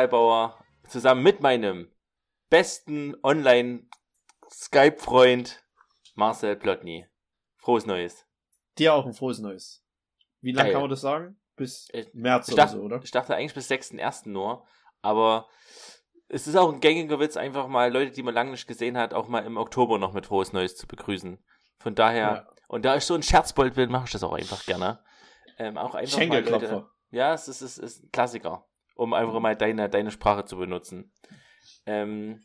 Gary Halbauer zusammen mit meinem besten Online-Skype-Freund Marcel Plotny. Frohes Neues. Dir auch ein frohes Neues. Wie lange kann man das sagen? Bis März Ich oder dachte, so, oder? ich dachte eigentlich bis 6.1. nur, aber es ist auch ein gängiger Witz, einfach mal Leute, die man lange nicht gesehen hat, auch mal im Oktober noch mit frohes Neues zu begrüßen. Von daher, Ja. und da ich so ein Scherzbold bin, mache ich das auch einfach gerne. Ähm, auch einfach mal Leute. Ja, es ist, es ist ein Klassiker, um einfach mal deine, deine Sprache zu benutzen. Ähm,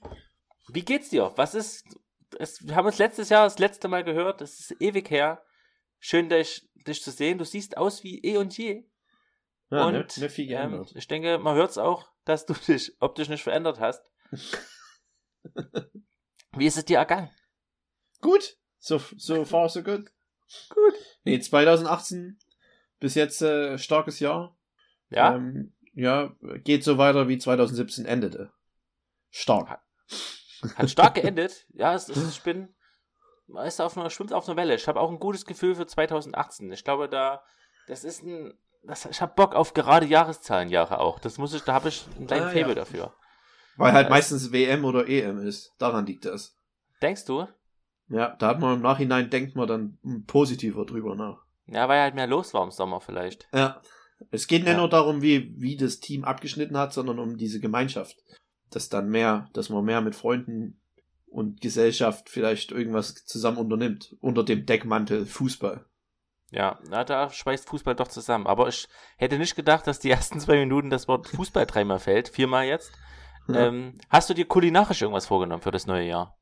wie geht's dir? Was ist, es, wir haben uns letztes Jahr das letzte Mal gehört, es ist ewig her. Schön, dich, dich zu sehen. Du siehst aus wie eh und je. Ja, und ne, ne viel ähm, ich denke, man hört es auch, dass du dich optisch nicht verändert hast. wie ist es dir ergangen? Gut. So, so far, so good. Gut. Nee, 2018 bis jetzt äh, starkes Jahr. Ja, Ähm, ja, geht so weiter wie 2017 endete. Stark. hat stark geendet. Ja, es, es, ich bin, ist auf einer, schwimmt auf einer Welle. Ich habe auch ein gutes Gefühl für 2018. Ich glaube, da, das ist ein, das, ich habe Bock auf gerade Jahreszahlenjahre auch. Das muss ich, da habe ich einen kleinen Ah, Faible ja. dafür. Weil halt Ja, meistens WM oder EM ist. Daran liegt das. Denkst du? Ja, da hat man im Nachhinein, denkt man dann positiver drüber nach. Ja, weil halt mehr los war im Sommer vielleicht. Ja. Es geht nicht Ja. nur darum, wie, wie das Team abgeschnitten hat, sondern um diese Gemeinschaft. Dass dann mehr, dass man mehr mit Freunden und Gesellschaft vielleicht irgendwas zusammen unternimmt. Unter dem Deckmantel Fußball. Ja, na, da schweißt Fußball doch zusammen. Aber ich hätte nicht gedacht, dass die ersten zwei Minuten das Wort Fußball dreimal fällt. Viermal jetzt. Ja. Ähm, hast du dir kulinarisch irgendwas vorgenommen für das neue Jahr?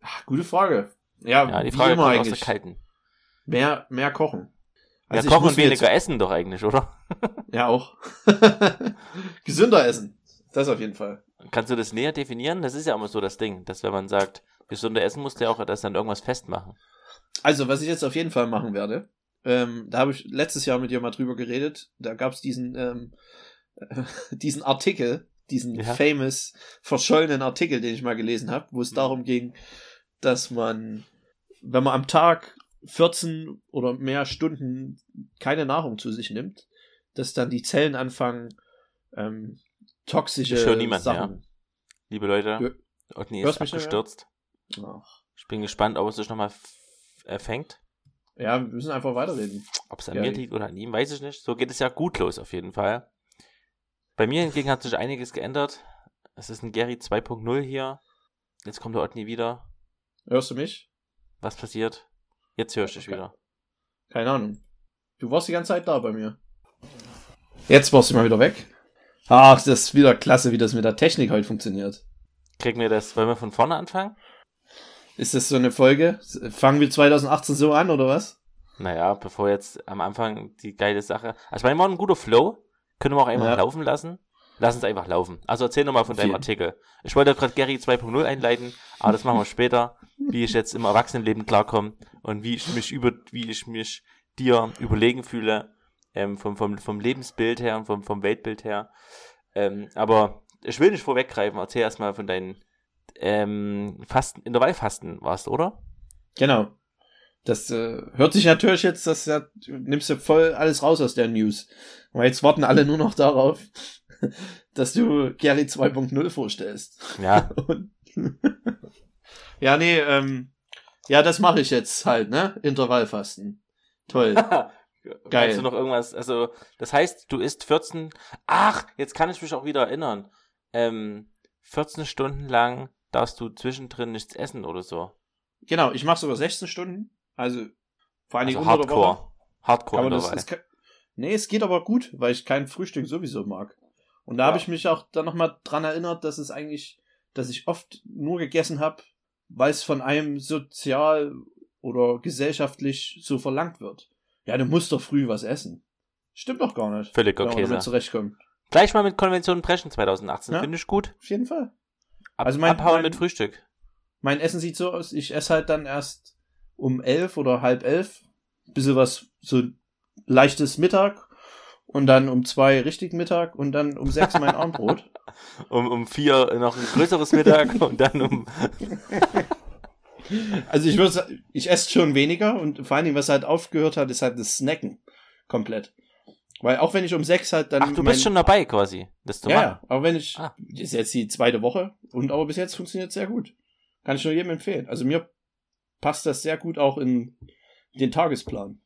Ach, gute Frage. Ja, Ja, die Frage immer kommt aus eigentlich. der kalten. Mehr, mehr kochen. Ja, Also ich kochen und weniger jetzt- essen doch eigentlich, oder? Ja, auch. Gesünder essen. Das auf jeden Fall. Kannst du das näher definieren? Das ist ja immer so das Ding, dass wenn man sagt, gesunder essen musst du ja auch das dann irgendwas festmachen. Also, was ich jetzt auf jeden Fall machen werde, ähm, da habe ich letztes Jahr mit dir mal drüber geredet. Da gab es diesen, ähm, äh, diesen Artikel, diesen Ja. famous verschollenen Artikel, den ich mal gelesen habe, wo es Mhm. darum ging, dass man, wenn man am Tag 14 oder mehr Stunden keine Nahrung zu sich nimmt, dass dann die Zellen anfangen, ähm, toxische Ich höre niemanden, Sachen. Liebe Leute. Otni ist mehr? abgestürzt. Ich bin gespannt, ob es sich nochmal erfängt. Ja, wir müssen einfach weiterreden. Ob es an Ja, mir liegt oder an ihm, weiß ich nicht. So geht es ja gut los auf jeden Fall. Bei mir hingegen hat sich einiges geändert. Es ist ein Gary 2.0 hier. Jetzt kommt der Otni wieder. Hörst du mich? Was passiert? Jetzt höre ich dich wieder. Keine Ahnung. Du warst die ganze Zeit da bei mir. Jetzt warst du mal wieder weg. Ach, das ist wieder klasse, wie das mit der Technik heute funktioniert. Kriegen wir das, wollen wir von vorne anfangen? Ist das so eine Folge? Fangen wir 2018 so an, oder was? Naja, bevor jetzt am Anfang die geile Sache. Also, ich meine, war ein guter Flow. Können wir auch einfach Ja. laufen lassen? Lass uns einfach laufen. Also, erzähl nochmal von deinem. Artikel. Ich wollte gerade Gary 2.0 einleiten, aber das machen wir später. Wie ich jetzt im Erwachsenenleben klarkomme und wie ich mich über, wie ich mich dir überlegen fühle, ähm, vom, vom, vom Lebensbild her und vom, vom Weltbild her. Ähm, aber ich will nicht vorweggreifen. Erzähl erstmal von deinen ähm, Fasten, Intervallfasten warst, oder? Genau. Das äh, hört sich natürlich jetzt, das ja, du nimmst ja voll alles raus aus der News. Aber jetzt warten alle nur noch darauf, dass du Gary 2.0 vorstellst. Ja, ja, nee, ähm, ja, das mache ich jetzt halt, ne? Intervallfasten. Toll. Geil. Geil. du noch irgendwas? Also, das heißt, du isst 14. Ach, jetzt kann ich mich auch wieder erinnern. Ähm, 14 Stunden lang darfst du zwischendrin nichts essen oder so. Genau, ich mache sogar 16 Stunden. Also vor allen Dingen Also. Hardcore. Hardcore Aber das, das kann, nee, es geht aber gut, weil ich kein Frühstück sowieso mag. Und da Ja. habe ich mich auch dann nochmal dran erinnert, dass es eigentlich, dass ich oft nur gegessen habe, weil es von einem sozial oder gesellschaftlich so verlangt wird. Ja, du musst doch früh was essen. Stimmt doch gar nicht. Völlig wenn man okay. damit So. zurechtkommt. Gleich mal mit Konventionen brechen 2018. Ja. Finde ich gut. Auf jeden Fall. Ab, Also mein- abhauen mein- mit Frühstück. Mein Essen sieht so aus, ich esse halt dann erst um elf oder halb elf, bisschen was, so leichtes Mittag und dann um zwei richtig Mittag und dann um sechs mein Abendbrot. Um, um vier noch ein größeres Mittag und dann um. Also ich würde sagen, ich esse schon weniger und vor allen Dingen, was halt aufgehört hat, ist halt das Snacken. Komplett. Weil auch wenn ich um sechs halt dann. Ach, du mein- bist schon dabei quasi. Das zu Ja, aber wenn ich. Ah. Das ist jetzt die zweite Woche und aber bis jetzt funktioniert sehr gut. Kann ich nur jedem empfehlen. Also mir passt das sehr gut auch in den Tagesplan.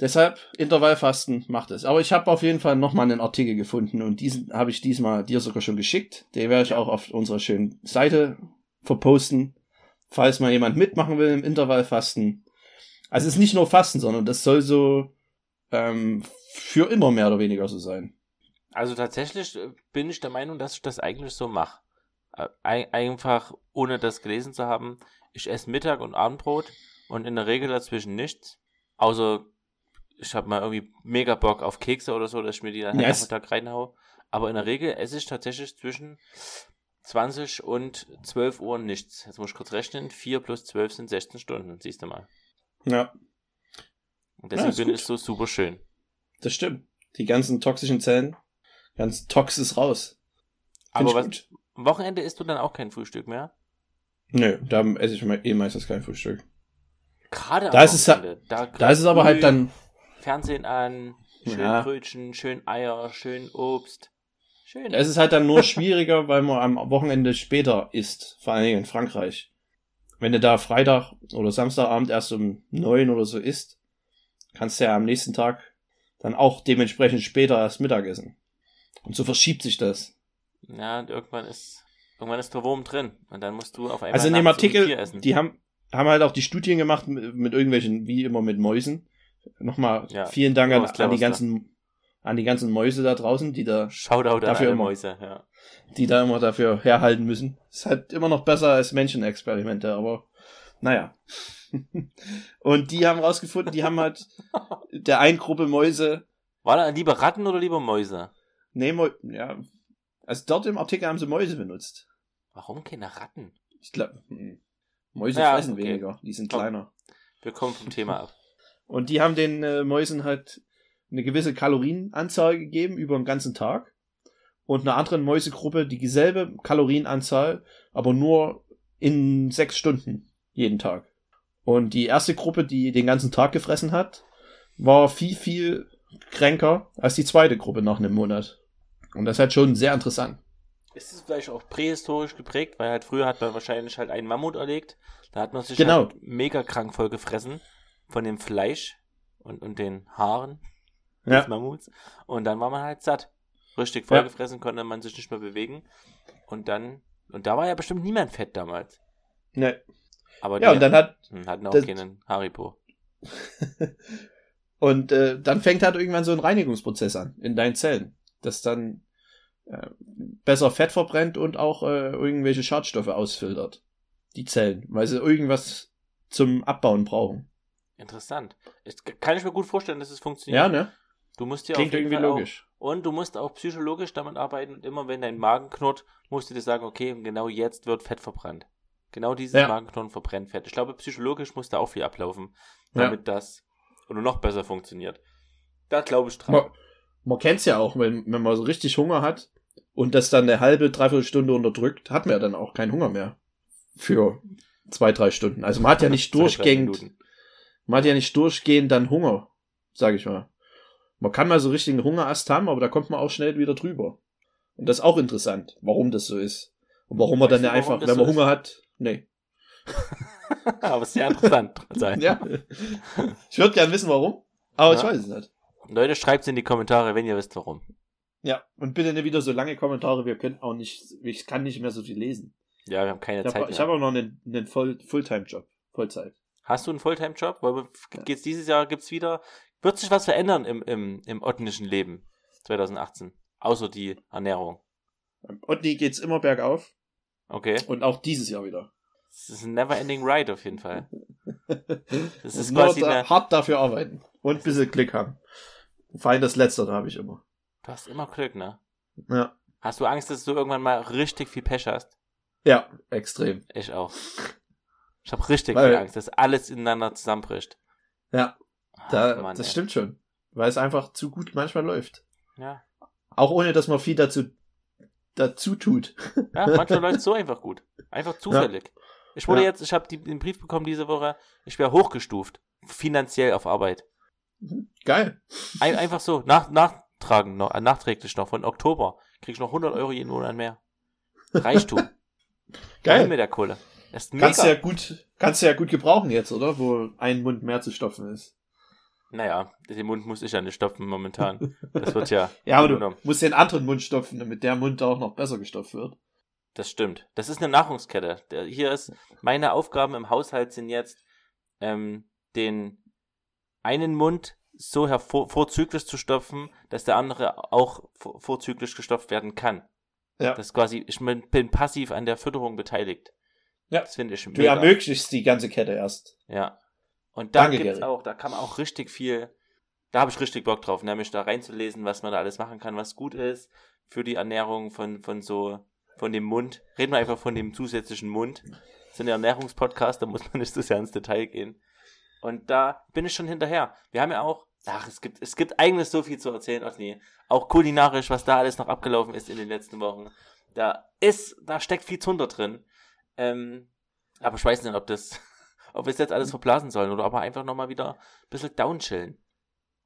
Deshalb Intervallfasten macht es. Aber ich habe auf jeden Fall nochmal einen Artikel gefunden und diesen habe ich diesmal dir sogar schon geschickt. Den werde ich auch auf unserer schönen Seite verposten, falls mal jemand mitmachen will im Intervallfasten. Also es ist nicht nur Fasten, sondern das soll so ähm, für immer mehr oder weniger so sein. Also tatsächlich äh, bin ich der Meinung, dass ich das eigentlich so mache. Äh, ein- Einfach, ohne das gelesen zu haben, ich esse Mittag und Abendbrot und in der Regel dazwischen nichts. Außer ich habe mal irgendwie mega Bock auf Kekse oder so, dass ich mir die dann Ja, am es- Nachmittag reinhau. Aber in der Regel esse ich tatsächlich zwischen 20 und 12 Uhr nichts. Jetzt muss ich kurz rechnen. 4 plus 12 sind 16 Stunden, siehst du mal. Ja. Und deswegen ist bin ich so super schön. Das stimmt. Die ganzen toxischen Zellen, ganz Tox ist raus. Find Aber was, gut. am Wochenende isst du dann auch kein Frühstück mehr? Nö, da esse ich eh meistens kein Frühstück. Gerade Da ist es. Da, Da ist es aber halt dann, Fernsehen an, schön Ja. Brötchen, schön Eier, schön Obst. Schön. da ist es halt dann nur schwieriger, weil man am Wochenende später isst. Vor allen Dingen in Frankreich. Wenn du da Freitag oder Samstagabend erst um neun oder so isst, kannst du ja am nächsten Tag dann auch dementsprechend später erst Mittag essen. Und so verschiebt sich das. ja, und irgendwann ist, irgendwann ist der Wurm drin. Und dann musst du auf einmal Also in dem Artikel, die haben, haben halt auch die Studien gemacht mit, mit irgendwelchen, wie immer mit Mäusen. Nochmal Ja, vielen Dank an, an die Cleverste. ganzen, an die ganzen Mäuse da draußen, die da, Shoutout Dafür immer. Mäuse, ja. die da immer dafür herhalten müssen. Ist halt immer noch besser als Menschenexperimente, aber naja. Und die haben rausgefunden, die haben halt der einen Gruppe Mäuse, War da lieber Ratten oder lieber Mäuse? nee, Mäu ja, also dort im Artikel haben sie Mäuse benutzt. Warum keine Ratten? Ich glaube, Mäuse Ja, fressen okay. weniger, die sind kleiner. Wir kommen vom Thema ab. Und die haben den äh, Mäusen halt eine gewisse Kalorienanzahl gegeben über den ganzen Tag. Und einer anderen Mäusegruppe die dieselbe Kalorienanzahl, aber nur in sechs Stunden jeden Tag. Und die erste Gruppe, die den ganzen Tag gefressen hat, war viel, viel kränker als die zweite Gruppe nach einem Monat. Und das ist halt schon sehr interessant. Ist es vielleicht auch prähistorisch geprägt, weil halt früher hat man wahrscheinlich halt einen Mammut erlegt. Da hat man sich Genau. halt mega krank voll gefressen von dem Fleisch und, und den Haaren des Ja, Mammuts. Und dann war man halt satt. Richtig voll Ja. gefressen, konnte man sich nicht mehr bewegen. Und dann, und da war ja bestimmt niemand fett damals. ne. Aber ja und dann hat hm, hatten auch das- keinen Haribo. Und äh, dann fängt halt irgendwann so ein Reinigungsprozess an in deinen Zellen, das dann äh, besser Fett verbrennt und auch äh, irgendwelche Schadstoffe ausfiltert. Die Zellen, weil sie irgendwas zum Abbauen brauchen. Interessant. Ich, kann ich mir gut vorstellen, dass es funktioniert. Ja, ne? Du musst ja Klingt irgendwie Fall auch, logisch. Und du musst auch psychologisch damit arbeiten und immer wenn dein Magen knurrt, musst du dir sagen, okay, genau jetzt wird Fett verbrannt. Genau dieses Ja. Magenknurren verbrennt Fett. Ich glaube, psychologisch muss da auch viel ablaufen, Ja. damit das oder noch besser funktioniert. Da glaube ich dran. Man, man kennt's ja auch, wenn, wenn man so richtig Hunger hat und das dann eine halbe, dreiviertel Stunde unterdrückt, hat man ja dann auch keinen Hunger mehr. Für zwei, drei Stunden. Also man hat ja nicht Minuten. Man hat ja nicht durchgehend dann Hunger, sage ich mal. Man kann mal so richtigen Hungerast haben, aber da kommt man auch schnell wieder drüber. Und das ist auch interessant, warum das so ist. Und warum man dann ja einfach, wenn man so Hunger hat, nee. Aber sehr interessant. sein. Ja. Ich würde gern wissen, warum, aber ich Ja. weiß es nicht. Leute, schreibt in die Kommentare, wenn ihr wisst, warum. Ja, und bitte nicht wieder so lange Kommentare, wir können auch nicht, ich kann nicht mehr so viel lesen. Ja, wir haben keine Ich Zeit habe mehr. hab auch noch einen, einen Voll, Fulltime-Job, Vollzeit. Hast du einen Fulltime-Job? Weil geht's dieses Jahr gibt's wieder. Wird sich was verändern im, im, im ottnischen Leben 2018? Außer die Ernährung. Beim Otni geht's immer bergauf Okay. und auch dieses Jahr wieder. Es ist ein never-ending ride auf jeden Fall. Das ist quasi da, eine, hart dafür arbeiten. Und ein bisschen Glück haben. Vor allem das Letztere habe ich immer. du hast immer Glück, ne? Ja. Hast du Angst, dass du irgendwann mal richtig viel Pech hast? Ja, extrem. Ich auch. Ich habe richtig Weil- viel Angst, dass alles ineinander zusammenbricht. Ja, Ah, da, Mann, das ey. stimmt schon. Weil es einfach zu gut manchmal läuft. Ja. Auch ohne, dass man viel dazu, dazu tut. ja, manchmal läuft so einfach gut. Einfach zufällig. Ich wurde Ja. jetzt, ich habe den Brief bekommen diese Woche, ich wäre hochgestuft. Finanziell auf Arbeit. Geil. Ein, einfach so, nach, nachtragen, noch, äh, nachträglich noch, von Oktober. Krieg ich noch 100 Euro jeden Monat mehr. Reichtum. Geil. Geil. mit der Kohle. Das ist mega. Kannst du ja gut, kannst du ja gut gebrauchen jetzt, oder? Wo ein Mund mehr zu stopfen ist. Naja, den Mund muss ich ja nicht stopfen momentan. Das wird ja. Ja, aber du musst den anderen Mund stopfen, damit der Mund auch noch besser gestopft wird. Das stimmt. Das ist eine Nahrungskette. Der, hier ist, meine Aufgaben im Haushalt sind jetzt, ähm, den einen Mund so hervor, vorzüglich zu stopfen, dass der andere auch vor, vorzüglich gestopft werden kann. Ja. Das ist quasi, ich bin passiv an der Fütterung beteiligt. Ja. Das finde ich Du mega. ermöglichst die ganze Kette erst. Ja. Und da Danke, gibt's Gary. auch, da kann man auch richtig viel, da habe ich richtig Bock drauf, nämlich da reinzulesen, was man da alles machen kann, was gut ist für die Ernährung von, von so, von dem Mund. Reden wir einfach von dem zusätzlichen Mund. Das sind ja Ernährungspodcasts, da muss man nicht so sehr ins Detail gehen. Und da bin ich schon hinterher. Wir haben ja auch, ach, es gibt, es gibt eigentlich so viel zu erzählen, nee, auch kulinarisch, was da alles noch abgelaufen ist in den letzten Wochen. Da ist, da steckt viel Zunder drin. Ähm, aber ich weiß nicht, ob das, ob wir es jetzt alles verblasen sollen oder ob wir einfach nochmal wieder ein bisschen downchillen.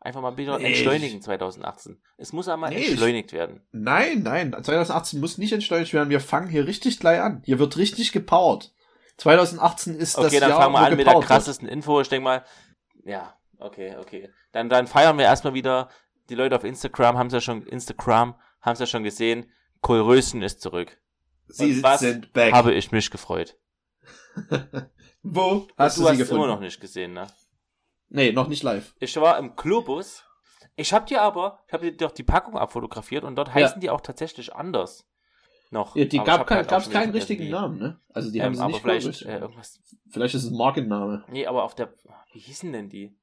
Einfach mal wieder Nee, entschleunigen 2018. Es muss einmal Nee, ich- entschleunigt werden. Nein, nein, 2018 muss nicht entschleunigt werden. Wir fangen hier richtig gleich an. Hier wird richtig gepowert. 2018 ist das Okay, dann Jahr, fangen wir an mit der gepowert wird. krassesten Info. Ich denke mal, ja, okay, okay. Dann, dann feiern wir erstmal wieder. Die Leute auf Instagram haben es ja schon, Instagram haben es ja schon gesehen. Kohlröschen ist zurück. Sie sind back. Habe ich mich gefreut. Wo hast du du, hast sie es gefunden? immer noch nicht gesehen, ne? Nee, noch nicht live. Ich war im Globus. Ich habe dir aber, ich habe dir doch die Packung abfotografiert und dort heißen die auch tatsächlich anders. Noch. Ja, die Aber gab kein, halt gab's keinen richtigen wie. Namen, ne? Also die haben Ähm, sie aber nicht vielleicht äh, irgendwas. Vielleicht ist es ein Markenname. Nee, aber auf der. Wie hießen denn die?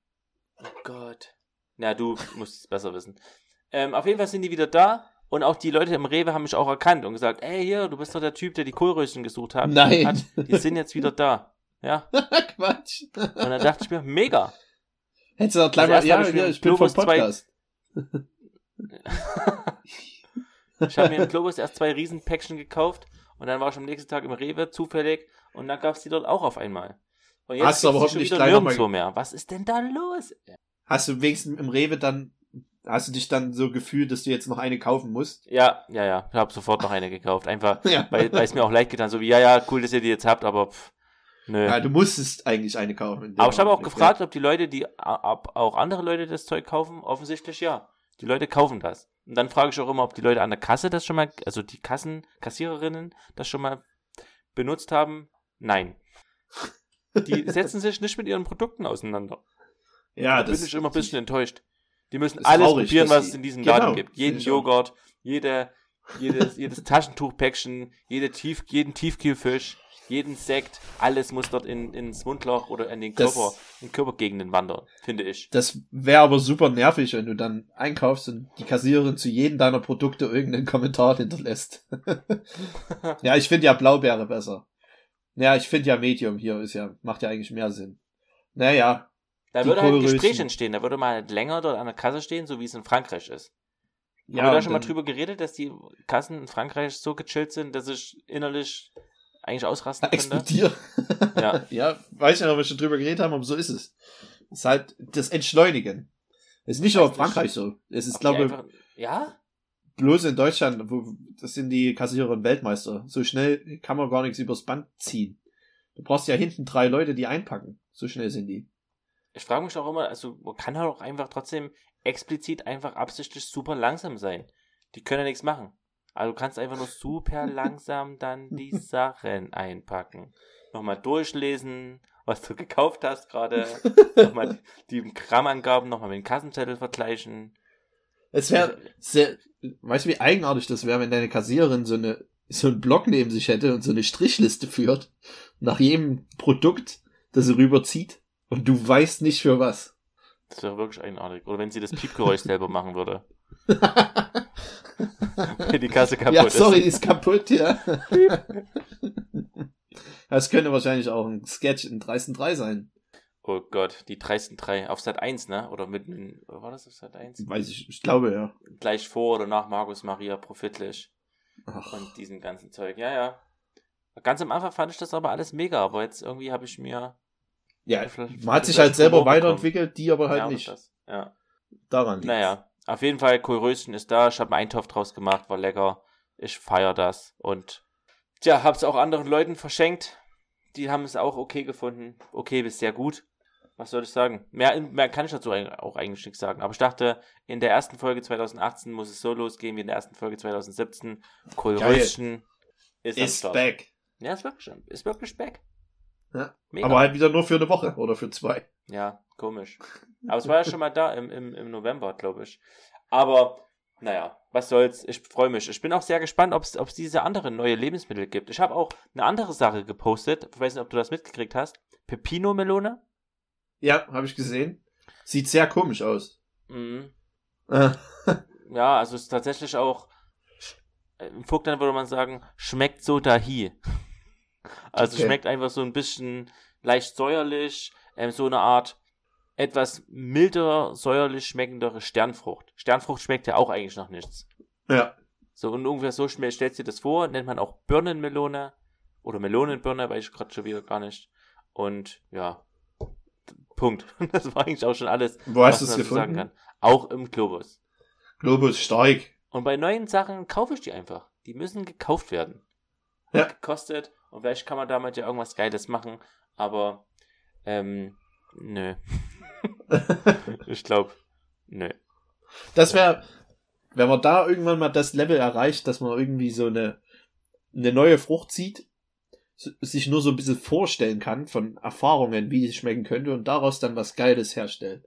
Oh Gott. Na, du musst es besser wissen. Ähm, auf jeden Fall sind die wieder da und auch die Leute im Rewe haben mich auch erkannt und gesagt, ey, hier, du bist doch der Typ, der die Kohlröschen gesucht hat. Nein. Hat. Die sind jetzt wieder da. Ja. Quatsch. Und dann dachte ich mir, mega. Hättest du doch gleich mal, ja, ich ja, ich bin vom Podcast. Ich habe mir im Globus erst zwei Riesenpäckchen gekauft und dann war ich am nächsten Tag im Rewe zufällig und dann gab es die dort auch auf einmal. Und Hast du aber hoffentlich gleich mal nirgendwo mehr. Was ist denn da los? Hast du wenigstens im Rewe dann, hast du dich dann so gefühlt, dass du jetzt noch eine kaufen musst? Ja, ja, ja. Ich habe sofort noch eine gekauft. Einfach, Ja. weil es mir auch leid getan so wie, ja, ja, cool, dass ihr die jetzt habt, aber pff, nö. ja, du musstest eigentlich eine kaufen. aber ich habe auch gefragt, ob die Leute, die ob auch andere Leute das Zeug kaufen, offensichtlich ja. Die Leute kaufen das. Und dann frage ich auch immer, ob die Leute an der Kasse das schon mal, also die Kassen, Kassiererinnen das schon mal benutzt haben. Nein. Die setzen sich nicht mit ihren Produkten auseinander. Ja, ja da das bin ich immer ein bisschen enttäuscht. Die müssen ist alles traurig, probieren, was es in diesem Genau, Laden gibt. Jeden. Joghurt, jede, jedes, jedes Taschentuchpäckchen, jede Tief, jeden Tiefkühlfisch, jeden Sekt, alles muss dort in, ins Mundloch oder in den Das- Körper, in Körpergegenden wandern, finde ich. Das wäre aber super nervig, wenn du dann einkaufst und die Kassiererin zu jedem deiner Produkte irgendeinen Kommentar hinterlässt. ja, ich finde ja Blaubeere besser. Ja, ich finde ja Medium hier ist ja, macht ja eigentlich mehr Sinn. Naja, Da würde halt ein. Gespräch entstehen, da würde man halt länger dort an der Kasse stehen, so wie es in Frankreich ist. ja, Haben wir da und schon mal drüber geredet, dass die Kassen in Frankreich so gechillt sind, dass ich innerlich eigentlich ausrasten könnte? explodieren. Ja. ja, weiß nicht, ob wir schon drüber geredet haben, aber so ist es. Es ist halt das Entschleunigen. Es ist nicht nur in. Frankreich so. Es ist, glaube ich, ja? bloß in Deutschland, wo, das sind die Kassiererin Weltmeister. So schnell kann man gar nichts übers Band ziehen. Du brauchst ja hinten drei Leute, die einpacken. So schnell sind die. Ich frage mich auch immer, also man kann halt auch einfach trotzdem explizit einfach absichtlich super langsam sein. Die können ja nichts machen. Also du kannst einfach nur super langsam dann die Sachen einpacken. Nochmal durchlesen, was du gekauft hast gerade. nochmal die, Grammangaben nochmal mit dem Kassenzettel vergleichen. Es wäre sehr, weißt du, wie eigenartig das wäre, wenn deine Kassiererin so eine, so einen Block neben sich hätte und so eine Strichliste führt, nach jedem Produkt, das sie rüberzieht. Und du weißt nicht für was. Das wäre wirklich eigenartig. Oder wenn sie das Piepgeräusch selber machen würde. Wenn die Kasse kaputt ja, ist. sorry, ist kaputt, ja. Das könnte wahrscheinlich auch ein Sketch in 3 sein. Oh Gott, die dreisten drei. Auf Sat 1, ne? Oder mit, war das auf Sat 1? Weiß ich, ich glaube, ja. Gleich vor oder nach Markus Maria Profitlich Ach, und diesem ganzen Zeug. Ja, ja. Ganz am Anfang fand ich das aber alles mega, aber jetzt irgendwie habe ich mir. Ja, man hat sich halt selber weiterentwickelt, die aber halt ja, nicht. Das. Ja. Daran liegt Naja, auf jeden Fall, Kohlröschen ist da. Ich habe einen Eintopf draus gemacht, war lecker. Ich feier das. Und tja, hab's auch anderen Leuten verschenkt. Die haben es auch okay gefunden. Okay bis sehr gut. Was soll ich sagen? Mehr, mehr kann ich dazu auch eigentlich nichts sagen. Aber ich dachte, in der ersten Folge 2018 muss es so losgehen wie in der ersten Folge 2017. Kohlröschen ist, Ist back. Ja, ist wirklich, ist wirklich back. Ja. Mega. Aber halt wieder nur für eine Woche oder für zwei. Ja, komisch. Aber es war ja schon mal da im, im, im November, glaube ich. Aber, naja, was soll's. Ich freue mich. Ich bin auch sehr gespannt, ob es diese anderen neue Lebensmittel gibt. Ich habe auch eine andere Sache gepostet. Ich weiß nicht, ob du das mitgekriegt hast. Pepino-Melone. Ja, habe ich gesehen. Sieht sehr komisch aus. Mhm. Ja, also es ist tatsächlich auch, äh, im Vogtland würde man sagen, schmeckt so dahi. Also Okay. schmeckt einfach so ein bisschen leicht säuerlich, ähm, so eine Art etwas milder, säuerlich schmeckendere Sternfrucht. Sternfrucht schmeckt ja auch eigentlich noch nichts. ja. So und ungefähr so schmeckt, stellst du dir das vor, nennt man auch Birnenmelone oder Melonenbirne, weiß ich gerade schon wieder gar nicht. Und ja, Punkt. Das war eigentlich auch schon alles, Wo hast was man dazu sagen gefunden? kann. Auch im Globus. Globus stark. Und bei neuen Sachen kaufe ich die einfach. Die müssen gekauft werden. Und Ja. gekostet. Und vielleicht kann man damit ja irgendwas Geiles machen. Aber, ähm, nö. ich glaube, nö. Das wäre, wenn man da irgendwann mal das Level erreicht, dass man irgendwie so eine, eine neue Frucht sieht, sich nur so ein bisschen vorstellen kann von Erfahrungen, wie es schmecken könnte und daraus dann was Geiles herstellt.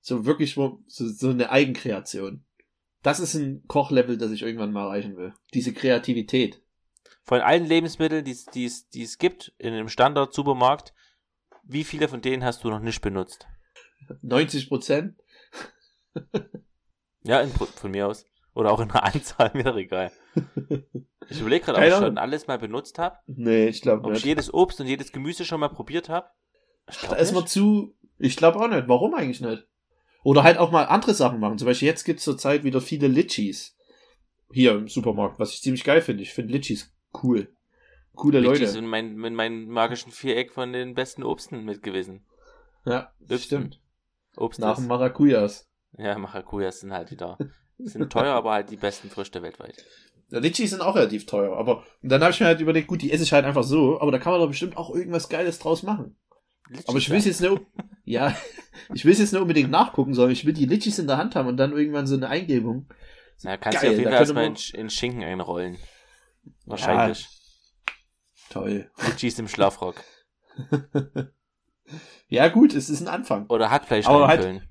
So wirklich so, so eine Eigenkreation. Das ist ein Kochlevel, das ich irgendwann mal erreichen will. Diese Kreativität. Von allen Lebensmitteln, die es- es es gibt in einem Standard-Supermarkt, wie viele von denen hast du noch nicht benutzt? 90 Prozent? Ja, in, von mir aus. Oder auch in einer Anzahl, mir doch egal. Ich überlege gerade, ob ich schon alles mal benutzt habe. Nee, ich glaube Ob ich nicht. jedes Obst und jedes Gemüse schon mal probiert habe. Da ist man nicht. zu. Ich glaube auch nicht. Warum eigentlich nicht? Oder halt auch mal andere Sachen machen. Zum Beispiel jetzt gibt's zur Zeit wieder viele Litchis. Hier im Supermarkt, was ich ziemlich geil finde. Ich finde Litchis cool. Coole Litchi Leute. sind mein, mit meinem magischen Viereck von den besten Obsten mit gewesen. Ja, Hübschen. stimmt. Obst Nach dem Maracujas. Ja, Maracujas sind halt wieder. Sind teuer, aber halt die besten Früchte weltweit. Ja, Litchis sind auch relativ teuer. Aber und dann habe ich mir halt überlegt, gut, die esse ich halt einfach so. Aber da kann man doch bestimmt auch irgendwas Geiles draus machen. Litchis, Aber ich will es jetzt nicht. Ja, ich will es jetzt nicht unbedingt nachgucken, sondern ich will die Litchis in der Hand haben und dann irgendwann so eine Eingebung. Na, kannst Geil, du auf jeden Fall erstmal in, in Schinken einrollen. Wahrscheinlich. Toll. Litchis im Schlafrock. Ja, gut, es ist ein Anfang. Oder Hackfleisch Aber halt- einfüllen.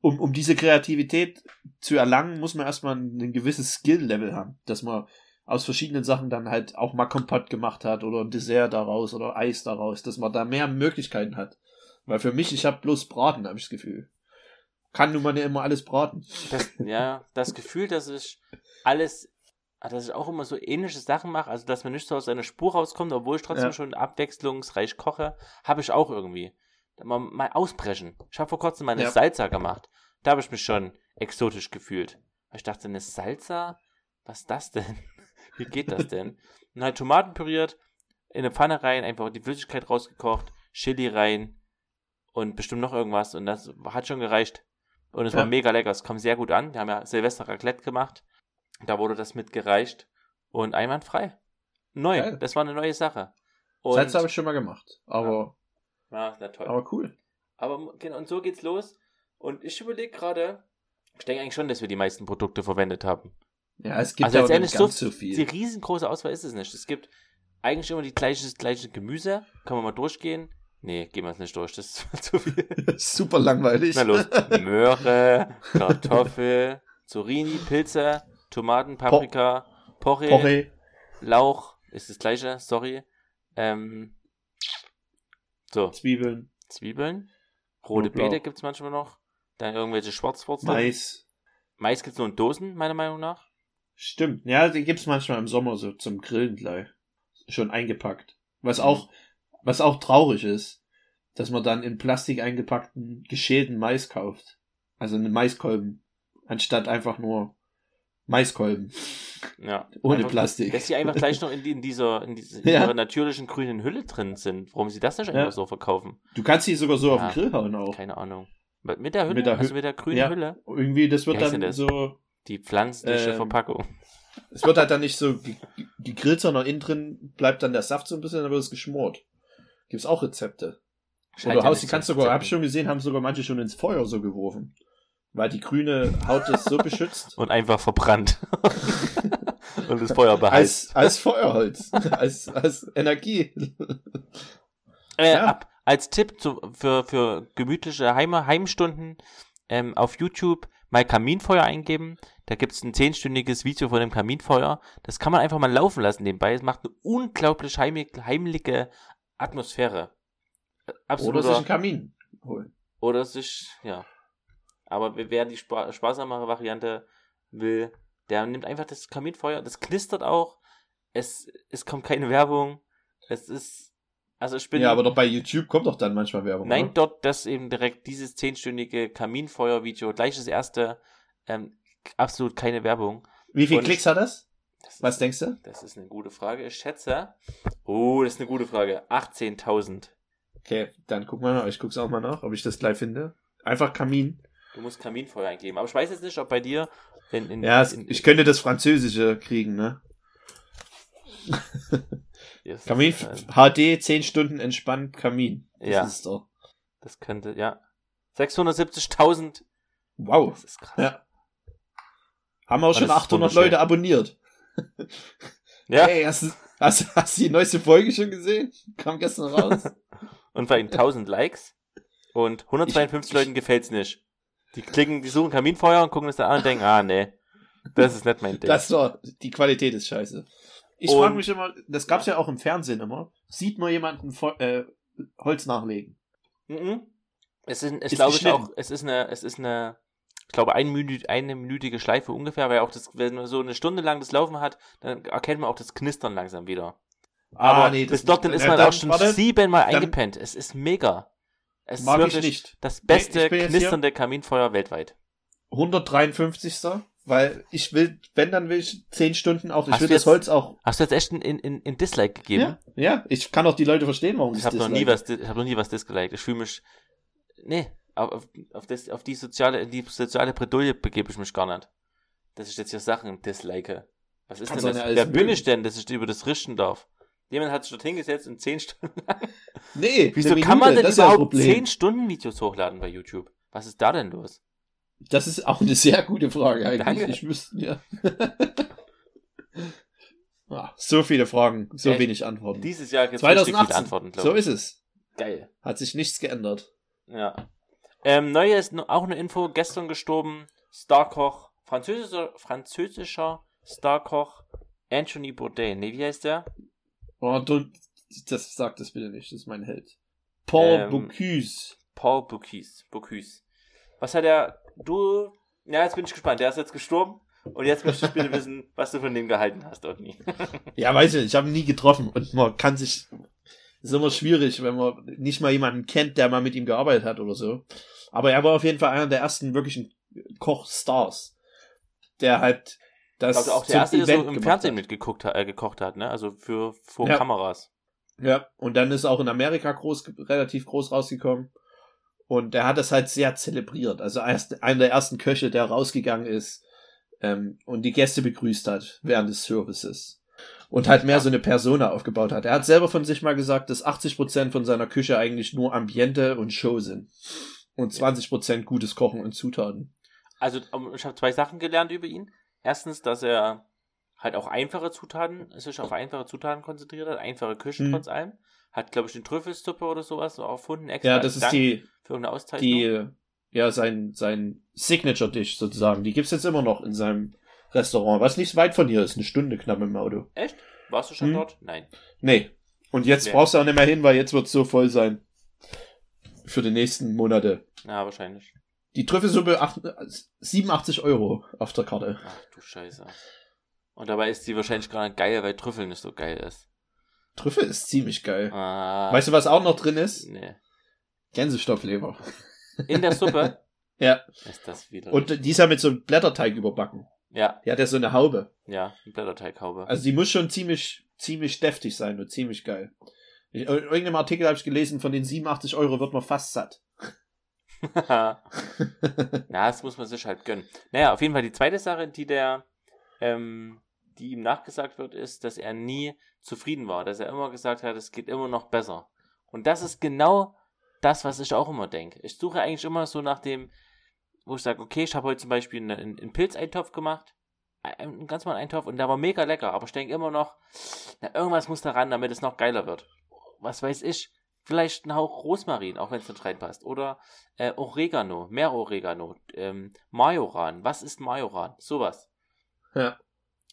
um, um diese Kreativität zu erlangen, muss man erstmal ein, ein gewisses Skill-Level haben, dass man aus verschiedenen Sachen dann halt auch mal Kompott gemacht hat oder ein Dessert daraus oder Eis daraus, dass man da mehr Möglichkeiten hat. Weil für mich, ich habe bloß Braten, habe ich das Gefühl. Kann nun mal nicht immer alles braten. Das, ja, das Gefühl, dass ich alles, dass ich auch immer so ähnliche Sachen mache, also dass man nicht so aus einer Spur rauskommt, obwohl ich trotzdem Ja. schon abwechslungsreich koche, habe ich auch irgendwie. Mal, mal ausbrechen. Ich habe vor kurzem meine Ja. Salsa gemacht. Da habe ich mich schon exotisch gefühlt. Ich dachte, eine Salsa? Was ist das denn? Wie geht das denn? Und halt Tomaten püriert, in eine Pfanne rein, einfach die Flüssigkeit rausgekocht, Chili rein und bestimmt noch irgendwas. Und das hat schon gereicht. Und es Ja. war mega lecker. Es kam sehr gut an. Wir haben ja Silvester Raclette gemacht. Da wurde das mitgereicht. Und einwandfrei. Neu. Geil. Das war eine neue Sache. Und, Salz habe ich schon mal gemacht. Aber, ja, na toll. aber cool. Aber genau, und so geht's los. Und ich überlege gerade, ich denke eigentlich schon, dass wir die meisten Produkte verwendet haben. Ja, es gibt Also ja nicht so, ganz so die viel. riesengroße Auswahl ist es nicht. Es gibt eigentlich immer die gleiche, das gleiche Gemüse. Können wir mal durchgehen? Nee, gehen wir es nicht durch. Das ist zu viel. Super langweilig. Na los. Möhre, Kartoffel, Zucchini, Pilze, Tomaten, Paprika, Porree, Porree. Lauch, ist das gleiche, sorry. Ähm, so, Zwiebeln. Zwiebeln. Rote. Beete gibt's manchmal noch. Dann irgendwelche Schwarzwurzeln. Mais. Mais gibt's nur in Dosen, meiner Meinung nach. Stimmt. Ja, die gibt's manchmal im Sommer so zum Grillen gleich. Schon eingepackt. Was Mhm. auch, was auch traurig ist, dass man dann in Plastik eingepackten, geschälten Mais kauft. Also einen Maiskolben. Anstatt einfach nur Maiskolben. Ja. Ohne Einfach, Plastik. Dass die einfach gleich noch in, die, in dieser, in dieser Ja. natürlichen grünen Hülle drin sind. Warum sie das nicht einfach Ja. so verkaufen? Du kannst die sogar so auf Ja. den Grill hauen auch. Keine Ahnung. Mit der Hülle? Mit der also mit der grünen Ja. Hülle? Irgendwie, das wird dann das? so, Die pflanzliche Ähm, Verpackung. es wird halt dann nicht so ge- ge- gegrillt, sondern innen drin bleibt dann der Saft so ein bisschen, dann wird es geschmort. Gibt's auch Rezepte. Scheint Oder Haus, die kannst so sogar, hab ich schon gesehen, haben sogar manche schon ins Feuer so geworfen. Weil die grüne Haut das so beschützt. Und einfach verbrannt. Und das Feuer beheizt. als, als Feuerholz. als, als Energie. Äh, Ja. ab, als Tipp zu, für, für gemütliche Heime, Heimstunden ähm, auf YouTube mal Kaminfeuer eingeben. Da gibt's ein zehnstündiges Video von dem Kaminfeuer. Das kann man einfach mal laufen lassen nebenbei. Es macht eine unglaublich heimig, heimliche Atmosphäre. Äh, Oder sich einen Kamin holen. oder sich, ja. Aber wer die spa sparsamere Variante will, der nimmt einfach das Kaminfeuer. Das knistert auch. Es, es kommt keine Werbung. Es ist, also ich bin, Ja, aber doch bei YouTube kommt doch dann manchmal Werbung. Nein, oder? dort das eben direkt dieses zehnstündige Kaminfeuer-Video, gleich das erste, ähm, absolut keine Werbung. Wie viele Klicks hat das? Das Was ist, denkst du? Das ist eine gute Frage. Ich schätze. Oh, das ist eine gute Frage. 18.000. Okay, dann guck mal nach. Ich guck's auch mal nach, ob ich das gleich finde. Einfach Kamin. Du musst Kaminfeuer eingeben. Aber ich weiß jetzt nicht, ob bei dir in, in, Ja, es, in, ich könnte das Französische kriegen, ne? Kamin, HD, 10 Stunden entspannt, Kamin. Das Ja. ist doch. das könnte, ja. 670.000. Wow. Das ist krass. Ja. Haben auch Das schon ist 800 wunderschön. Leute abonniert. Ja. Hey, hast, du- hast, hast du die neueste Folge schon gesehen? Kam gestern raus. Und allem 1000 Likes. Und 152 Ich- Leuten gefällt's nicht. Die klicken, die suchen Kaminfeuer und gucken es dann an und denken, ah, nee. Das ist nicht mein Ding. Das ist doch, die Qualität ist scheiße. Ich frage mich immer, das gab's ja auch im Fernsehen immer. Sieht man jemanden äh, Holz nachlegen? Mhm. Es ist, es Ist glaube ich auch, es ist eine, es ist eine, ich glaube, eine minütige Schleife ungefähr, weil auch das, wenn man so eine Stunde lang das Laufen hat, dann erkennt man auch das Knistern langsam wieder. Aber bis dorthin ist ja, man dann- auch schon warte, siebenmal dann- eingepennt. Es ist mega. Es Mag ist ich nicht. das Nee, beste hier- knisternde Kaminfeuer weltweit. 153. Weil ich will, wenn, dann will ich 10 Stunden auch, ich Hast will das jetzt- Holz auch. Hast du jetzt echt ein, in, in, in Dislike gegeben? Ja, ja, ich kann auch die Leute verstehen, warum Ich habe das noch nie was, ich habe noch nie was disgeliked. Ich fühle mich, nee, auf, auf, das, auf die soziale, die soziale Bredouille begebe ich mich gar nicht. Dass ich jetzt hier Sachen dislike. Was ist Kannst denn das? Wer bin ich denn, dass ich über das richten darf? Jemand hat sich dort hingesetzt und 10 Stunden. Nee, Wieso kann man denn das ist ja das überhaupt. 10 Stunden Videos hochladen bei YouTube? Was ist da denn los? Das ist auch eine sehr gute Frage eigentlich. Danke. Ich wüsste, ja. Ah, so viele Fragen, so Echt? wenig Antworten. Dieses Jahr gibt es richtig 2018. viele Antworten, glaube so ich. ist es. Geil. Hat sich nichts geändert. Ja. Ähm, neu ist auch eine Info, gestern gestorben, Starkoch, französischer, französischer Starkoch, Anthony Bourdain. Nee, wie heißt der? Oh, du, das sagt das bitte nicht, das ist mein Held. Paul Ähm, Bocuse. Paul Bocuse. Bocuse. Was hat er, du, ja, jetzt bin ich gespannt, der ist jetzt gestorben und jetzt möchte ich bitte wissen, was du von dem gehalten hast, Otni. Ja, weiß ich, nicht, ich habe ihn nie getroffen und man kann sich, ist immer schwierig, wenn man nicht mal jemanden kennt, der mal mit ihm gearbeitet hat oder so. Aber er war auf jeden Fall einer der ersten wirklichen Kochstars, der halt das Also auch der erste, der so Event im Fernsehen hat. mitgeguckt hat, äh, gekocht hat, ne? Also für vor Ja. Kameras. Ja, und dann ist auch in Amerika groß, relativ groß rausgekommen. Und er hat das halt sehr zelebriert. Also erst einer der ersten Köche, der rausgegangen ist ähm, und die Gäste begrüßt hat während des Services. Und halt mehr so eine Persona aufgebaut hat. Er hat selber von sich mal gesagt, dass 80% von seiner Küche eigentlich nur Ambiente und Show sind. Und 20% gutes Kochen und Zutaten. Also ich habe zwei Sachen gelernt über ihn. Erstens, dass er halt auch einfache Zutaten, sich auf einfache Zutaten konzentriert hat, einfache Küche Hm. trotz allem. Hat, glaube ich, eine Trüffelsuppe oder sowas so erfunden, extra Ja, das ist Dank die, für irgendeine Auszeichnung. die, ja, sein, sein Signature-Dish sozusagen. Die gibt's jetzt immer noch in seinem Restaurant, was nicht weit von hier ist, eine Stunde knapp im Auto. Echt? Warst du schon Hm. dort? Nein. Nee. Und jetzt Ja. brauchst du auch nicht mehr hin, weil jetzt wird's so voll sein. für die nächsten Monate. Ja, wahrscheinlich. Die Trüffelsuppe acht- 87 Euro auf der Karte. Ach du Scheiße. Und dabei ist die wahrscheinlich gerade geil, weil Trüffel nicht so geil ist. Trüffel ist ziemlich geil. Ah, Weißt du, was auch noch drin ist? Nee. Gänsestoffleber. In der Suppe Ja. ist das wieder. Und die ist ja mit so einem Blätterteig überbacken. ja, Die hat ja so eine Haube. ja, ein Blätterteighaube. Also die muss schon ziemlich, ziemlich deftig sein und ziemlich geil. In irgendeinem Artikel habe ich gelesen, von den 87 Euro wird man fast satt. ja, das muss man sich halt gönnen. Naja, auf jeden Fall die zweite Sache, die der, ähm, die ihm nachgesagt wird, ist, dass er nie zufrieden war, dass er immer gesagt hat, es geht immer noch besser. Und das ist genau das, was ich auch immer denke. Ich suche eigentlich immer so nach dem, wo ich sage, okay, ich habe heute zum Beispiel einen, einen Pilzeintopf gemacht, einen ganz normalen Eintopf und der war mega lecker, aber ich denke immer noch, na, irgendwas muss da ran, damit es noch geiler wird. Was weiß ich, vielleicht ein Hauch Rosmarin, auch wenn es nicht reinpasst. Oder äh, Oregano, mehr Oregano, ähm, Majoran. Was ist Majoran? Sowas. Ja.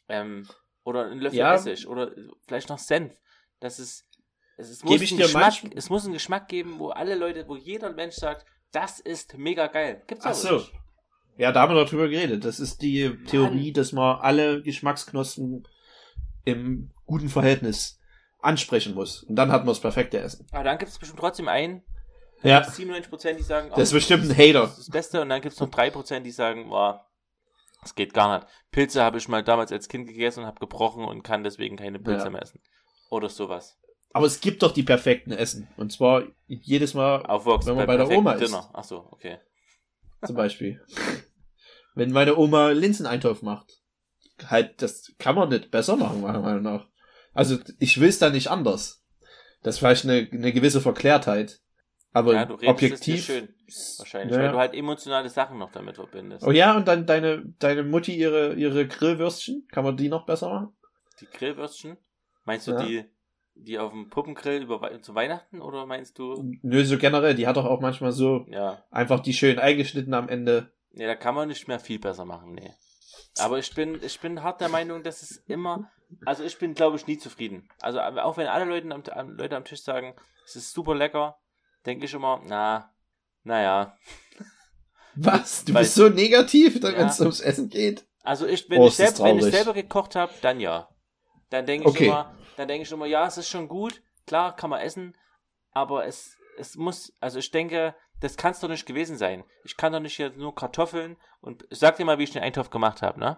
Ähm, oder ein Löffel Ja. Essig oder vielleicht noch Senf. Das ist, es, es, muss ich einen dir Geschmack, es muss einen Geschmack geben, wo alle Leute, wo jeder Mensch sagt, das ist mega geil. Gibt's Ach aber so. nicht. Ja, da haben wir doch drüber geredet. Das ist die Theorie, dass man alle Geschmacksknospen im guten Verhältnis ansprechen muss. Und dann hat man das perfekte Essen. Aber dann gibt es bestimmt trotzdem einen, Ja. 97%, die sagen, Das ist oh, bestimmt ein Hater. Das ist das Beste. Und dann gibt es noch 3%, die sagen, boah, das geht gar nicht. Pilze habe ich mal damals als Kind gegessen und habe gebrochen und kann deswegen keine Pilze Ja. mehr essen. Oder sowas. Aber es gibt doch die perfekten Essen. Und zwar jedes Mal Aufwachsen Wenn man bei der perfekten Oma ist. Dinner. Ach so, okay. zum Beispiel. Wenn meine Oma Linseneintopf macht. Halt, das kann man nicht besser machen, meiner Meinung nach. Also, ich will es da nicht anders. Das ist vielleicht eine, eine gewisse Verklärtheit. Aber ja, du redest es dir objektiv. schön. Wahrscheinlich, Ja. weil du halt emotionale Sachen noch damit verbindest. Oh ja, und dann deine, deine Mutti ihre, ihre Grillwürstchen. Kann man die noch besser machen? Die Grillwürstchen, meinst du Ja. die, die auf dem Puppengrill über, zu Weihnachten oder meinst du, Nö, so generell. Die hat doch auch manchmal so ja, einfach die schön eingeschnitten am Ende. nee, da kann man nicht mehr viel besser machen, nee. Aber ich bin, ich bin hart der Meinung, dass es immer, also ich bin, glaube ich, nie zufrieden. Also auch wenn alle Leute am, Leute am Tisch sagen, es ist super lecker, denke ich immer, na, naja. Was? Du Weil- bist so negativ, Ja. wenn es ums Essen geht? Also ich, wenn, Oh, ich, ist das selb, wenn ich selber gekocht habe, dann ja. Dann denke ich Okay. immer, dann denke ich immer, ja, es ist schon gut, klar, kann man essen, aber es, es muss, also ich denke, das kann es doch nicht gewesen sein. Ich kann doch nicht hier nur Kartoffeln und ich sag dir mal, wie ich den Eintopf gemacht habe, ne?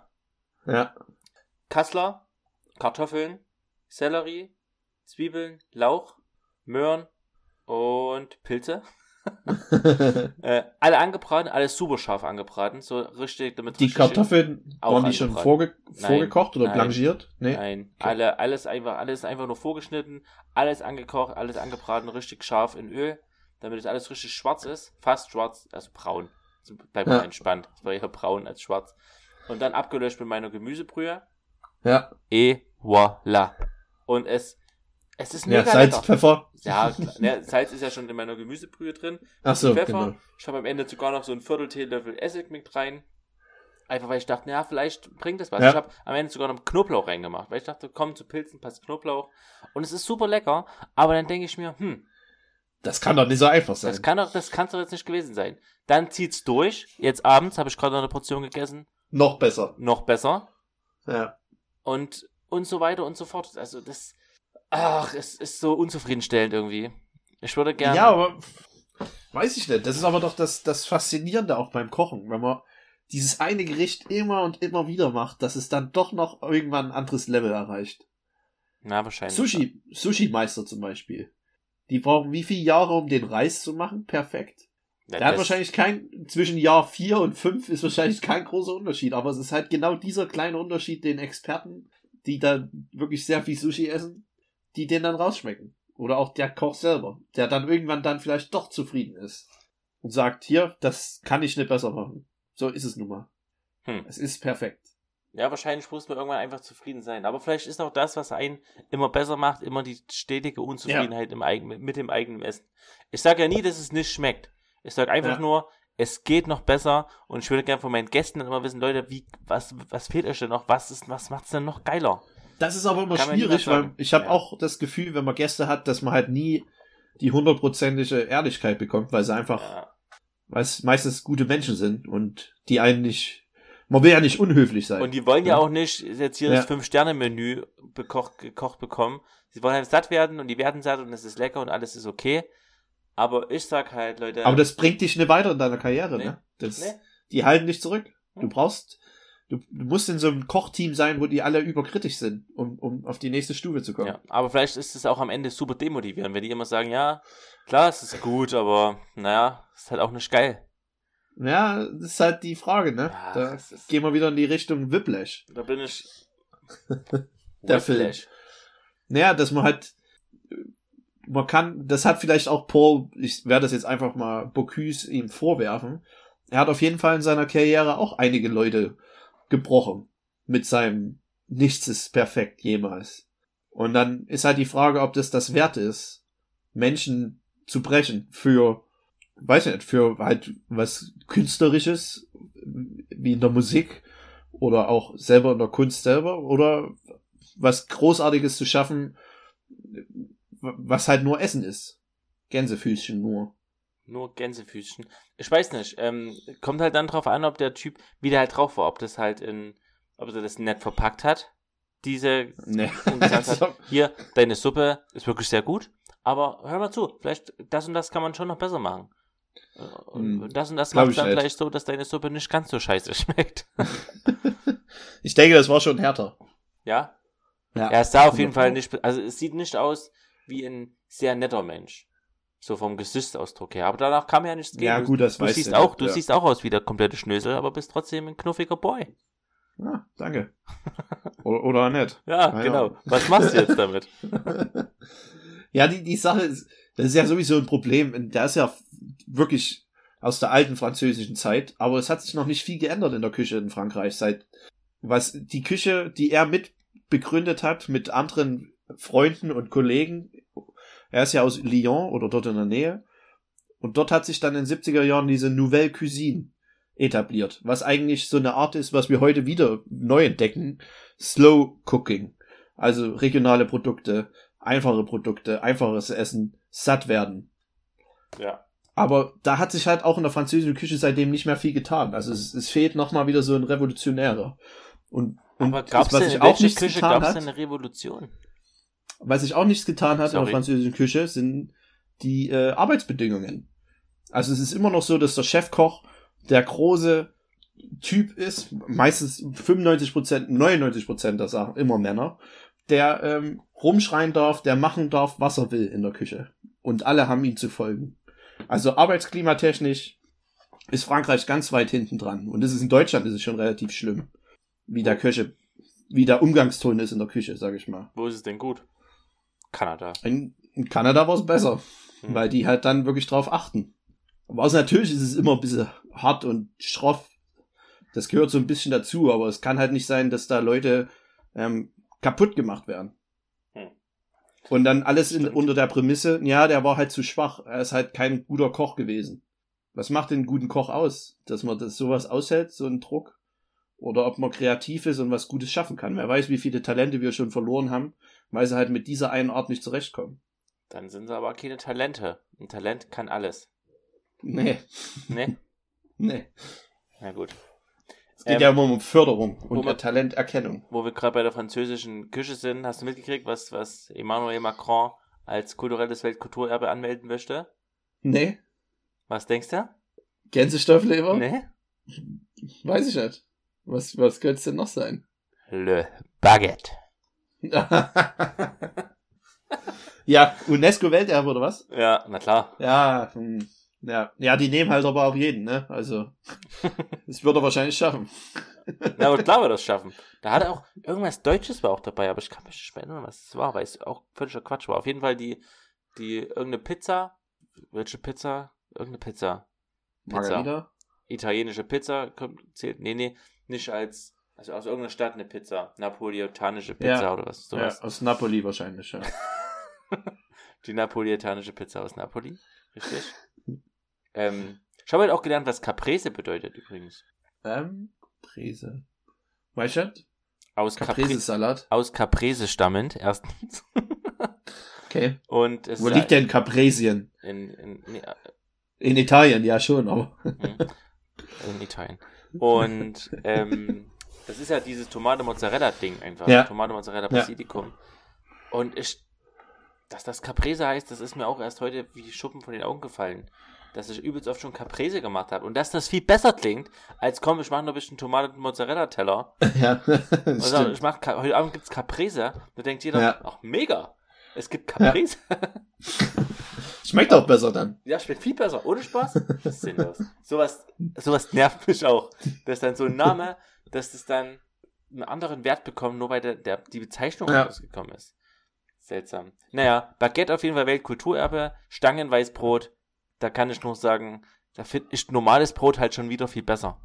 Ja. Kassler, Kartoffeln, Sellerie, Zwiebeln, Lauch, Möhren und Pilze. Äh, alle angebraten, alles super scharf angebraten, so richtig damit Die richtig Kartoffeln, Auch waren die schon vorge Nein, vorgekocht oder nein, blanchiert? Nee. Nein, Okay. alle, alles einfach, alles einfach nur vorgeschnitten, alles angekocht, alles angebraten, richtig scharf in Öl, damit es alles richtig schwarz ist, fast schwarz, also braun. Also Bleib mal Ja. entspannt. Es war eher braun als schwarz. Und dann abgelöscht mit meiner Gemüsebrühe. Ja. Et voilà. Und es, es ist Ja, mega Salz, lecker. Pfeffer. Ja, ne, Salz ist ja schon in meiner Gemüsebrühe drin. Ach so, Pfeffer. genau. Ich habe am Ende sogar noch so ein Viertel Teelöffel Essig mit rein. Einfach weil ich dachte, ja, vielleicht bringt das was. Ja. Ich habe am Ende sogar noch Knoblauch reingemacht, weil ich dachte, komm, zu Pilzen passt Knoblauch. Und es ist super lecker, aber dann denke ich mir, hm, Das kann doch nicht so einfach sein. das kann doch, das kann doch jetzt nicht gewesen sein. Dann zieht's durch. Jetzt abends habe ich gerade noch eine Portion gegessen. Noch besser. Noch besser. Ja. Und, und so weiter und so fort. Also das, ach, es ist so unzufriedenstellend irgendwie. Ich würde gerne. Ja, aber weiß ich nicht. Das ist aber doch das, das Faszinierende auch beim Kochen, wenn man dieses eine Gericht immer und immer wieder macht, dass es dann doch noch irgendwann ein anderes Level erreicht. Na, wahrscheinlich. Sushi, Sushi-Meister zum Beispiel. Die brauchen wie viele Jahre, um den Reis zu machen? Perfekt. Ja, Der hat wahrscheinlich kein, zwischen Jahr 4 und 5 ist wahrscheinlich kein großer Unterschied, aber es ist halt genau dieser kleine Unterschied, den Experten, die da wirklich sehr viel Sushi essen, die den dann rausschmecken. Oder auch der Koch selber, der dann irgendwann dann vielleicht doch zufrieden ist. Und sagt, hier, das kann ich nicht besser machen. So ist es nun mal. Hm. Es ist perfekt. Ja, wahrscheinlich muss man irgendwann einfach zufrieden sein. Aber vielleicht ist auch das, was einen immer besser macht, immer die stetige Unzufriedenheit im eigenen, mit dem eigenen Essen. Ich sage ja nie, dass es nicht schmeckt. Ich sage einfach Ja. nur, es geht noch besser und ich würde gerne von meinen Gästen dann immer wissen, Leute, wie, was, was fehlt euch denn noch? Was ist, was macht's denn noch geiler? Das ist aber immer Kann schwierig, weil ich habe Ja. auch das Gefühl, wenn man Gäste hat, dass man halt nie die hundertprozentige Ehrlichkeit bekommt, weil sie einfach, Ja. weil es meistens gute Menschen sind und die einen nicht, man will ja nicht unhöflich sein. Und die wollen ja Ja. auch nicht jetzt hier Ja. das Fünf-Sterne-Menü bekocht, gekocht bekommen. Sie wollen halt satt werden und die werden satt und es ist lecker und alles ist okay. Aber ich sag halt, Leute. Aber das bringt dich nicht weiter in deiner Karriere, Nee. ne? Das, Nee. Die halten dich zurück. Du Hm. brauchst, du, du musst in so einem Kochteam sein, wo die alle überkritisch sind, um, um auf die nächste Stufe zu kommen. Ja, aber vielleicht ist es auch am Ende super demotivierend, wenn die immer sagen, ja, klar, es ist gut, aber naja, es ist halt auch nicht geil. Ja, das ist halt die Frage, ne? Ja, da gehen wir wieder in die Richtung Whiplash. Da bin ich. Der Film. Whiplash. Naja, dass man halt, man kann, das hat vielleicht auch Paul, ich werde das jetzt einfach mal Bocuse ihm vorwerfen. Er hat auf jeden Fall in seiner Karriere auch einige Leute gebrochen mit seinem Nichts ist perfekt jemals. Und dann ist halt die Frage, ob das das wert ist, Menschen zu brechen für, weiß ich nicht, für halt was Künstlerisches, wie in der Musik oder auch selber in der Kunst selber oder was Großartiges zu schaffen, was halt nur Essen ist. Gänsefüßchen nur. Nur Gänsefüßchen. Ich weiß nicht. Ähm, kommt halt dann drauf an, ob der Typ, wie der halt drauf war, ob das halt in, ob er das nett verpackt hat. Diese Nee. und gesagt hat, hier, deine Suppe ist wirklich sehr gut, aber hör mal zu, vielleicht das und das kann man schon noch besser machen. Und Hm, das und das glaub macht dann nicht. vielleicht so, dass deine Suppe nicht ganz so scheiße schmeckt. ich denke, das war schon härter. Ja? Ja. Er sah auf jeden 100 Fall nicht, also es sieht nicht aus wie ein sehr netter Mensch. So vom Gesichtsausdruck her. Aber danach kam ja nichts gegen. Ja, gut, das du weißt siehst du, auch, du ja. siehst auch aus wie der komplette Schnösel, aber bist trotzdem ein knuffiger Boy. Ah, danke. Oder, oder nicht. Ja, Ah, ja. genau. Was machst du jetzt damit? ja, die, die Sache ist, das ist ja sowieso ein Problem. Der ist ja wirklich aus der alten französischen Zeit, aber es hat sich noch nicht viel geändert in der Küche in Frankreich seit, was die Küche, die er mit begründet hat mit anderen Freunden und Kollegen. Er ist ja aus Lyon oder dort in der Nähe. Und dort hat sich dann in den 70er Jahren diese Nouvelle Cuisine etabliert, was eigentlich so eine Art ist, was wir heute wieder neu entdecken. Slow Cooking. Also regionale Produkte, einfache Produkte, einfaches Essen, satt werden. Ja. Aber da hat sich halt auch in der französischen Küche seitdem nicht mehr viel getan. Also es, es fehlt nochmal wieder so ein Revolutionärer. Und, und Aber gab es was denn sich in auch nichts Küche getan gab es hat, eine Revolution? was sich auch nichts getan hat in Sorry. der französischen Küche, sind die äh, Arbeitsbedingungen. Also es ist immer noch so, dass der Chefkoch der große Typ ist, meistens 95 Prozent, 99 Prozent der Sachen, immer Männer, der ähm, rumschreien darf, der machen darf, was er will in der Küche. Und alle haben ihm zu folgen. Also arbeitsklimatechnisch ist Frankreich ganz weit hinten dran. Und das ist in Deutschland ist es schon relativ schlimm, wie der Köche, wie der Umgangston ist in der Küche, sag ich mal. Wo ist es denn gut? Kanada. In, in Kanada war es besser, Hm. weil die halt dann wirklich drauf achten. Aber natürlich ist es immer ein bisschen hart und schroff. Das gehört so ein bisschen dazu, aber es kann halt nicht sein, dass da Leute ähm, kaputt gemacht werden. Hm. Und dann alles in, unter der Prämisse, ja, der war halt zu schwach. Er ist halt kein guter Koch gewesen. Was macht den guten Koch aus? Dass man das sowas aushält, so einen Druck? Oder ob man kreativ ist und was Gutes schaffen kann. Wer weiß, wie viele Talente wir schon verloren haben, weil sie halt mit dieser einen Art nicht zurechtkommen. Dann sind sie aber keine Talente. Ein Talent kann alles. Nee, Ne? nee. Na gut. Es geht Ähm, ja immer um Förderung und man- Talenterkennung. Wo wir gerade bei der französischen Küche sind, hast du mitgekriegt, was, was Emmanuel Macron als kulturelles Weltkulturerbe anmelden möchte? Nee, Was denkst du? Gänsestoffleber? Ne? Weiß ich nicht. Was, was könnte es denn noch sein? Le Baguette. ja, UNESCO-Welterbe oder was? Ja, na klar. Ja, hm, ja, ja, die nehmen halt aber auch jeden, ne? Also, das würde er wahrscheinlich schaffen. Na, aber klar wird das schaffen. Da hat er auch irgendwas Deutsches war auch dabei, aber ich kann mich nicht mehr erinnern, was es war, weil es auch völliger Quatsch war. Auf jeden Fall die, die irgendeine Pizza. Welche Pizza? Irgendeine Pizza. Pizza. Margarita? Italienische Pizza kommt, zählt. Nee, nee, nicht als. Also aus irgendeiner Stadt eine Pizza. Napolitanische Pizza Ja. oder was. Ja, Sowas. aus Napoli wahrscheinlich, ja. Die napolitanische Pizza aus Napoli. Richtig. Ähm, ich habe halt auch gelernt, was Caprese bedeutet übrigens. Ähm, Caprese. Weißt du? Aus Caprese. Caprese-Salat. Aus Caprese stammend, erstens. Okay. Und Wo liegt denn Capresien? in, in, nee, äh, In Italien, ja schon, aber. hm, in Italien. Und ähm, das ist ja dieses Tomate-Mozzarella-Ding einfach. Ja. Tomate-Mozzarella-Basilikum. Und ich, dass das Caprese heißt, das ist mir auch erst heute wie Schuppen von den Augen gefallen. Dass ich übelst oft schon Caprese gemacht habe. Und dass das viel besser klingt, als komm, ich mache noch ein bisschen ja, Und sag, stimmt. ich mach, heute Abend gibt's Caprese. Da denkt jeder, Ja. ach mega. Es gibt Caprese. Schmeckt auch besser dann. Ja, schmeckt viel besser. Ohne Spaß? Das ist sinnlos. Sowas, sowas nervt mich auch. Dass dann so ein Name, dass das dann einen anderen Wert bekommt, nur weil der, der, die Bezeichnung Ja. rausgekommen ist. Seltsam. Naja, Baguette auf jeden Fall Weltkulturerbe, Stangenweißbrot, da kann ich nur sagen, da finde ich normales Brot halt schon wieder viel besser.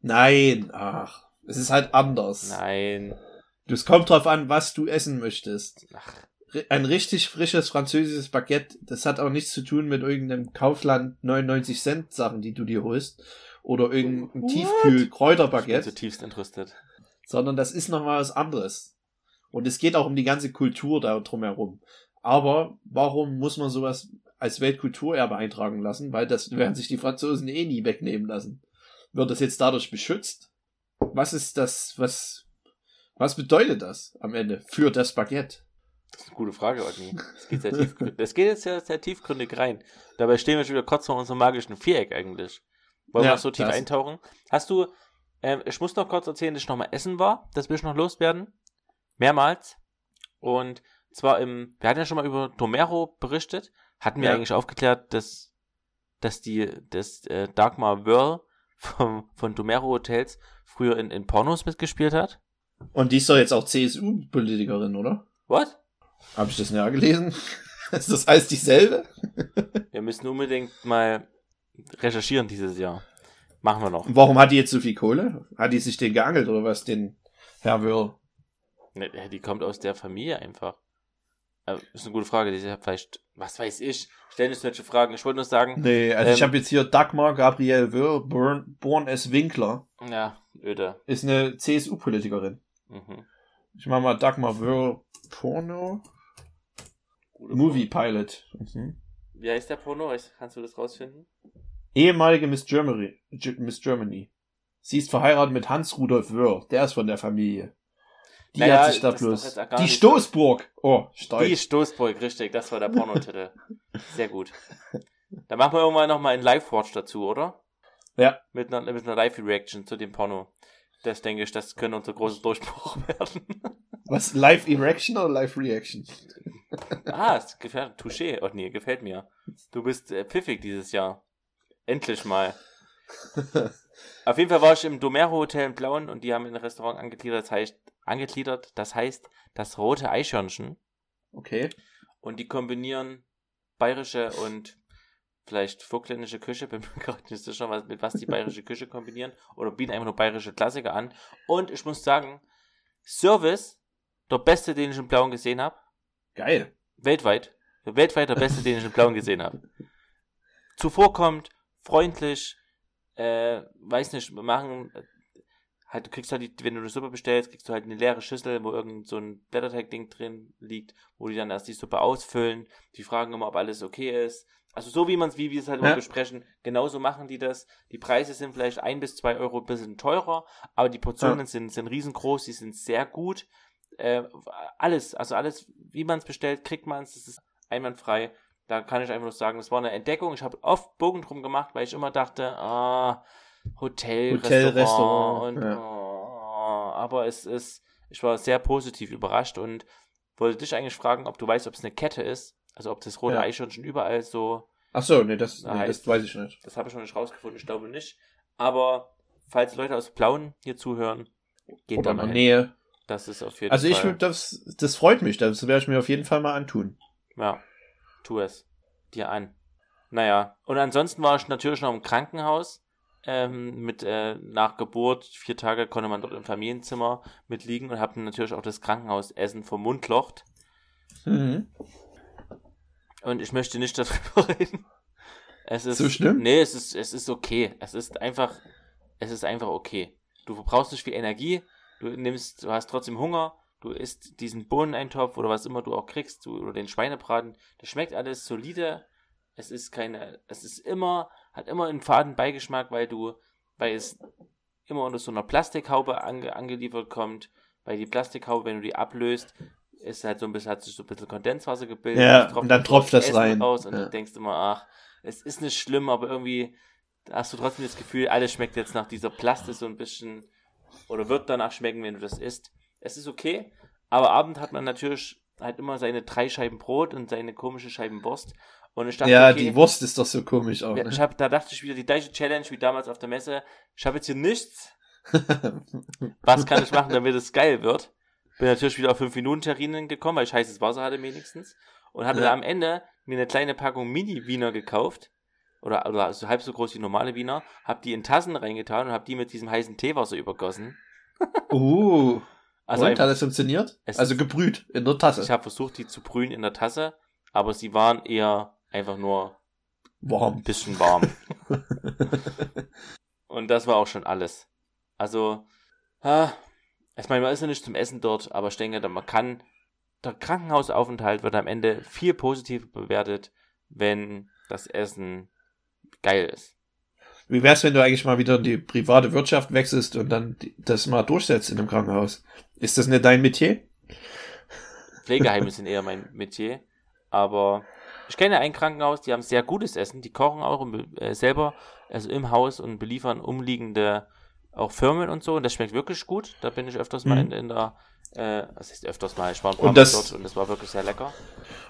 Nein, ach. Es ist halt anders. Nein. Es kommt drauf an, was du essen möchtest. Ach, Ein richtig frisches französisches Baguette, das hat auch nichts zu tun mit irgendeinem Kaufland 99 Cent Sachen, die du dir holst. Oder irgendein What? ich bin Tiefkühl-Kräuterbaguette. zutiefst entrüstet. sondern das ist nochmal was anderes. Und es geht auch um die ganze Kultur da drumherum. Aber warum muss man sowas als Weltkulturerbe eintragen lassen? Weil das werden sich die Franzosen eh nie wegnehmen lassen. Wird das jetzt dadurch beschützt? Was ist das, was, was bedeutet das am Ende für das Baguette? Das ist eine gute Frage, Otni. Das geht, sehr tiefgründig. das geht jetzt sehr, sehr tiefgründig rein. Dabei stehen wir schon wieder kurz vor unserem magischen Viereck eigentlich. Wollen wir Ja, noch so tief das- eintauchen? Hast du, ähm, ich muss noch kurz erzählen, dass ich nochmal essen war. Das will ich noch loswerden. Mehrmals. Und zwar im, wir hatten ja schon mal über Domero berichtet. Hatten wir Ja. eigentlich aufgeklärt, dass, dass die, dass äh, Dagmar Wörl vom, von Domero Hotels früher in, in Pornos mitgespielt hat? Und die ist doch jetzt auch CSU-Politikerin, oder? What? Habe ich das näher gelesen? ist das alles dieselbe? Wir müssen unbedingt mal recherchieren dieses Jahr. Machen wir noch. Warum hat die jetzt so viel Kohle? Hat die sich den geangelt oder was, den Herr Wörl? Ne, Die kommt aus der Familie einfach. Äh, ist eine gute Frage. Die ist ja vielleicht, was weiß ich, stellen uns solche Fragen. Ich wollte nur sagen, Nee, also ich Ähm, habe jetzt hier Dagmar Gabrielle Wörl, born, born as Winkler, ja, öde. ist eine CSU-Politikerin. Mhm. Ich mach mal Dagmar Wörl Porno Gute Movie Pilot. Mhm. Wie heißt der Porno? Kannst du das rausfinden? Ehemalige Miss Germany, Ge- Miss Germany. Sie ist verheiratet mit Hans Rudolf Wörl, der ist von der Familie. Die Naja, hat sich da bloß. Die Stoßburg! Oh, steif. Die Stoßburg, richtig. Das war der Pornotitel. Sehr gut. Dann machen wir irgendwann nochmal einen Live-Watch dazu, oder? Ja. Mit einer, mit einer Live-Reaction zu dem Porno. Das denke ich, das könnte unser großer Durchbruch werden. Was, Live Erection oder Live Reaction? Ah, es gefällt, touché, Otni, gefällt mir. Du bist äh, pfiffig dieses Jahr. Endlich mal. Auf jeden Fall war ich im Domero Hotel in Blauen und die haben ein Restaurant angegliedert, das heißt, angegliedert, das heißt das rote Eichhörnchen. Okay. Und die kombinieren bayerische und vielleicht vogtländische Küche, bin mir gerade nicht sicher, was, mit was die bayerische Küche kombinieren, oder bieten einfach nur bayerische Klassiker an. Und ich muss sagen, Service, der beste, den ich in Blauen gesehen habe, Geil. weltweit, weltweit der beste, den ich in Blauen gesehen habe. Zuvorkommt, freundlich, äh, weiß nicht, machen, halt, du kriegst halt, die, wenn du eine Suppe bestellst, kriegst du halt eine leere Schüssel, wo irgend so ein Blätterteig-Ding drin liegt, wo die dann erst die Suppe ausfüllen, die fragen immer, ob alles okay ist. Also so wie man es, wie wir es halt Ja. besprechen, genauso machen die das. Die Preise sind vielleicht ein bis zwei Euro ein bisschen teurer, aber die Portionen Ja. sind, sind riesengroß, die sind sehr gut. Äh, alles, also alles, wie man es bestellt, kriegt man es, das ist einwandfrei. Da kann ich einfach nur sagen, das war eine Entdeckung. Ich habe oft Bogen drum gemacht, weil ich immer dachte, ah, Hotel, Hotel, Restaurant, Restaurant, und ja. oh, aber es ist, ich war sehr positiv überrascht und wollte dich eigentlich fragen, ob du weißt, ob es eine Kette ist, also ob das rote Ja. Eichhörnchen überall so, Ach so, nee, das, nee, Heißt- das weiß ich nicht. das habe ich noch nicht rausgefunden, ich glaube nicht. Aber falls Leute aus Plauen hier zuhören, geht Oder da in mal der hin. Nähe. Das ist auf jeden Also ich Fall. würd das, das freut mich, das werde ich mir auf jeden Fall mal antun. Ja, tu es. Dir an. Naja, und ansonsten war ich natürlich noch im Krankenhaus. Ähm, mit äh, nach Geburt, vier Tage konnte man dort im Familienzimmer mit liegen und habe natürlich auch das Krankenhausessen vermundlocht. Mhm. Und ich möchte nicht darüber reden. Es ist, So schlimm? Nee, es ist, es ist okay. Es ist einfach, es ist einfach okay. Du verbrauchst nicht viel Energie, du nimmst, du hast trotzdem Hunger, du isst diesen Bohneneintopf oder was immer du auch kriegst, du, oder den Schweinebraten, das schmeckt alles solide. Es ist keine, es ist immer, hat immer einen faden Beigeschmack, weil du, weil es immer unter so einer Plastikhaube ange, angeliefert kommt, weil die Plastikhaube, wenn du die ablöst, ist halt so ein bisschen, hat sich so ein bisschen Kondenswasser gebildet. Ja, und dann tropft das Essen rein. Raus und Ja. du denkst immer, ach, es ist nicht schlimm, aber irgendwie hast du trotzdem das Gefühl, alles schmeckt jetzt nach dieser Plaste so ein bisschen oder wird danach schmecken, wenn du das isst. Es ist okay, aber Abend hat man natürlich halt immer seine drei Scheiben Brot und seine komische Scheiben Wurst. Und ich dachte, Ja, okay, die Wurst ist doch so komisch auch. Ne? ich hab, da dachte ich wieder, die gleiche Challenge wie damals auf der Messe. Ich habe jetzt hier nichts. Was kann ich machen, damit es geil wird? Bin natürlich wieder auf 5-Minuten-Terrinen gekommen, weil ich heißes Wasser hatte wenigstens. Und hatte Ja. da am Ende mir eine kleine Packung Mini-Wiener gekauft. Oder, oder so halb so groß wie normale Wiener. Hab die in Tassen reingetan und hab die mit diesem heißen Teewasser übergossen. uh, Also und, einfach, hat es funktioniert? Also gebrüht in der Tasse. ich habe versucht, die zu brühen in der Tasse, aber sie waren eher einfach nur ein Warm. bisschen warm. Und das war auch schon alles. Also, ah, ich meine, man ist ja nicht zum Essen dort, aber ich denke, man kann, der Krankenhausaufenthalt wird am Ende viel positiver bewertet, wenn das Essen geil ist. Wie wär's, wenn du eigentlich mal wieder in die private Wirtschaft wechselst und dann das mal durchsetzt in einem Krankenhaus? Ist das nicht dein Metier? Pflegeheime sind eher mein Metier, aber ich kenne ein Krankenhaus, die haben sehr gutes Essen, die kochen auch und äh, selber, also im Haus und beliefern umliegende auch Firmen und so und das schmeckt wirklich gut. Da bin ich öfters mal Mhm. in, in der, äh, was heißt öfters mal, ich war ein Und paar Mal das- dort und das war wirklich sehr lecker.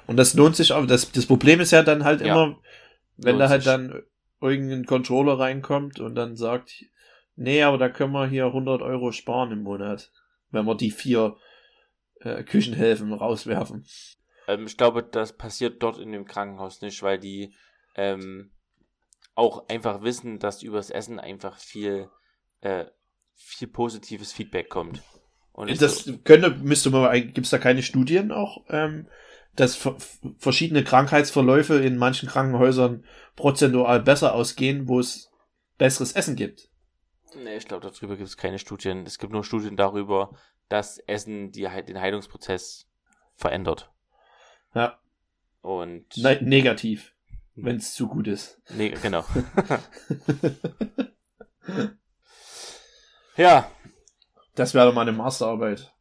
Und das lohnt sich auch. Das, das Problem ist ja dann halt Ja. immer, wenn Lohnt da halt sich. dann irgendein Controller reinkommt und dann sagt, nee, aber da können wir hier 100 Euro sparen im Monat, wenn wir die vier äh, Küchenhilfen rauswerfen. Ähm, ich glaube, das passiert dort in dem Krankenhaus nicht, weil die ähm, auch einfach wissen, dass übers Essen einfach viel, äh, viel positives Feedback kommt. Und Das so, könnte, müsste man, gibt es da keine Studien auch, ähm, dass ver- verschiedene Krankheitsverläufe in manchen Krankenhäusern prozentual besser ausgehen, wo es besseres Essen gibt? nee, ich glaube, darüber gibt es keine Studien. Es gibt nur Studien darüber, dass Essen die, den Heilungsprozess verändert. Ja, Und ne negativ, wenn es zu gut ist. nee, genau. ja, Das wäre mal eine Masterarbeit.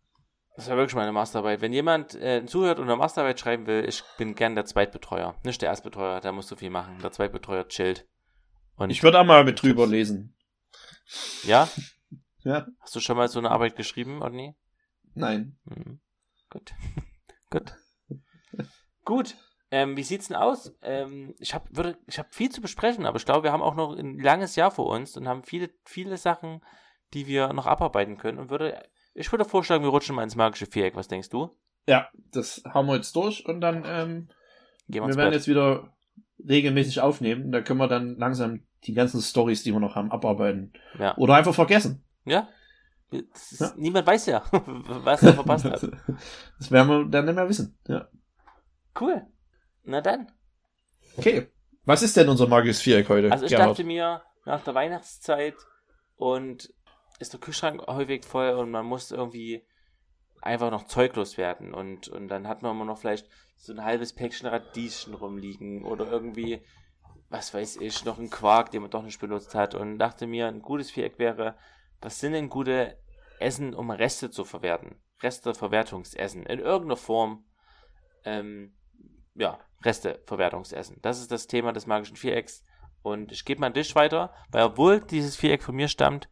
Das war wirklich meine Masterarbeit. Wenn jemand äh, zuhört und eine Masterarbeit schreiben will, ich bin gern der Zweitbetreuer. Nicht der Erstbetreuer, der muss so viel machen. Der Zweitbetreuer chillt. Und Ich würde auch mal mit drüber lesen. ja? Ja, Hast du schon mal so eine Arbeit geschrieben, Odni? nein. Hm. Gut. Gut. Gut. Ähm, wie sieht's denn aus? Ähm, ich habe ich habe viel zu besprechen, aber ich glaube, wir haben auch noch ein langes Jahr vor uns und haben viele, viele Sachen, die wir noch abarbeiten können. Und würde, ich würde vorschlagen, wir rutschen mal ins magische Viereck. Was denkst du? Ja, das haben wir jetzt durch und dann, ähm, Gehen wir wir werden Bett. jetzt wieder regelmäßig aufnehmen. Da können wir dann langsam die ganzen Stories, die wir noch haben, abarbeiten. Ja. Oder einfach vergessen. Ja? Ist, Ja. Niemand weiß ja, was er verpasst hat. Das werden wir dann nicht mehr wissen. Ja. Cool. Na dann. Okay. Was ist denn unser magisches Viereck heute? Also ich Gerhard? dachte mir, nach der Weihnachtszeit und ist der Kühlschrank häufig voll und man muss irgendwie einfach noch zeuglos werden. Und, und dann hat man immer noch vielleicht so ein halbes Päckchen Radieschen rumliegen oder irgendwie, was weiß ich, noch ein Quark, den man doch nicht benutzt hat. Und dachte mir, ein gutes Viereck wäre, was sind denn gute Essen, um Reste zu verwerten? Resteverwertungsessen in irgendeiner Form. Ähm, ja, Resteverwertungsessen. Das ist das Thema des magischen Vierecks. Und ich gebe meinen Tisch weiter, weil obwohl dieses Viereck von mir stammt,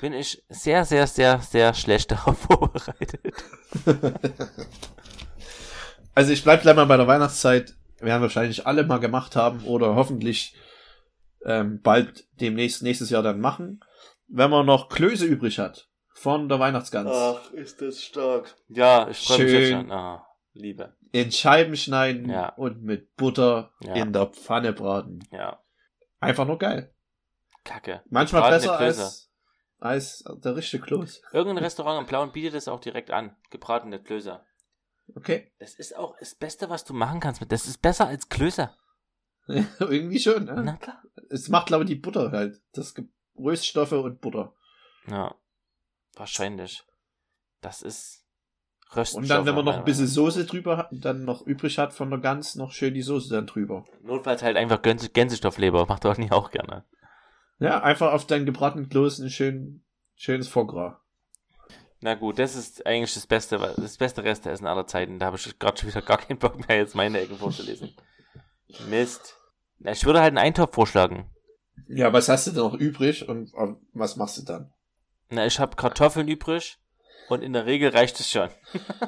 bin ich sehr, sehr, sehr, sehr schlecht darauf vorbereitet. Also ich bleib gleich mal bei der Weihnachtszeit. Werden wahrscheinlich alle mal gemacht haben oder hoffentlich ähm, bald demnächst nächstes Jahr dann machen. Wenn man noch Klöße übrig hat von der Weihnachtsgans. ist das stark. Ja, ich freue mich Schön. jetzt schon. Ah, Liebe. In Scheiben schneiden Ja. und mit Butter Ja. in der Pfanne braten. Ja, Einfach nur geil. kacke. Manchmal besser als, als der richtige Kloß. Irgendein Restaurant im Blauen bietet es auch direkt an. Gebratene Klöße. Okay. Das ist auch das Beste, was du machen kannst mit. Das ist besser als Klöße. Irgendwie schon. Ne? Na klar. Es macht, glaube ich, die Butter halt. Das gibt Röststoffe und Butter. Ja, wahrscheinlich. Das ist Rösten Und dann, wenn man noch ein bisschen Soße drüber hat, dann noch übrig hat von der Gans, noch schön die Soße dann drüber. Notfalls halt einfach Gänse Gänsestoffleber. Macht doch nie auch gerne. Ja, einfach auf dein gebratenen Kloß ein schön, schönes Foie Gras. Na gut, das ist eigentlich das beste, das beste Restessen aller Zeiten. Da habe ich gerade schon wieder gar keinen Bock mehr, jetzt meine Ecken vorzulesen. Mist. Na, Ich würde halt einen Eintopf vorschlagen. Ja, was hast du denn noch übrig und äh, was machst du dann? Na, ich habe Kartoffeln übrig und in der Regel reicht es schon.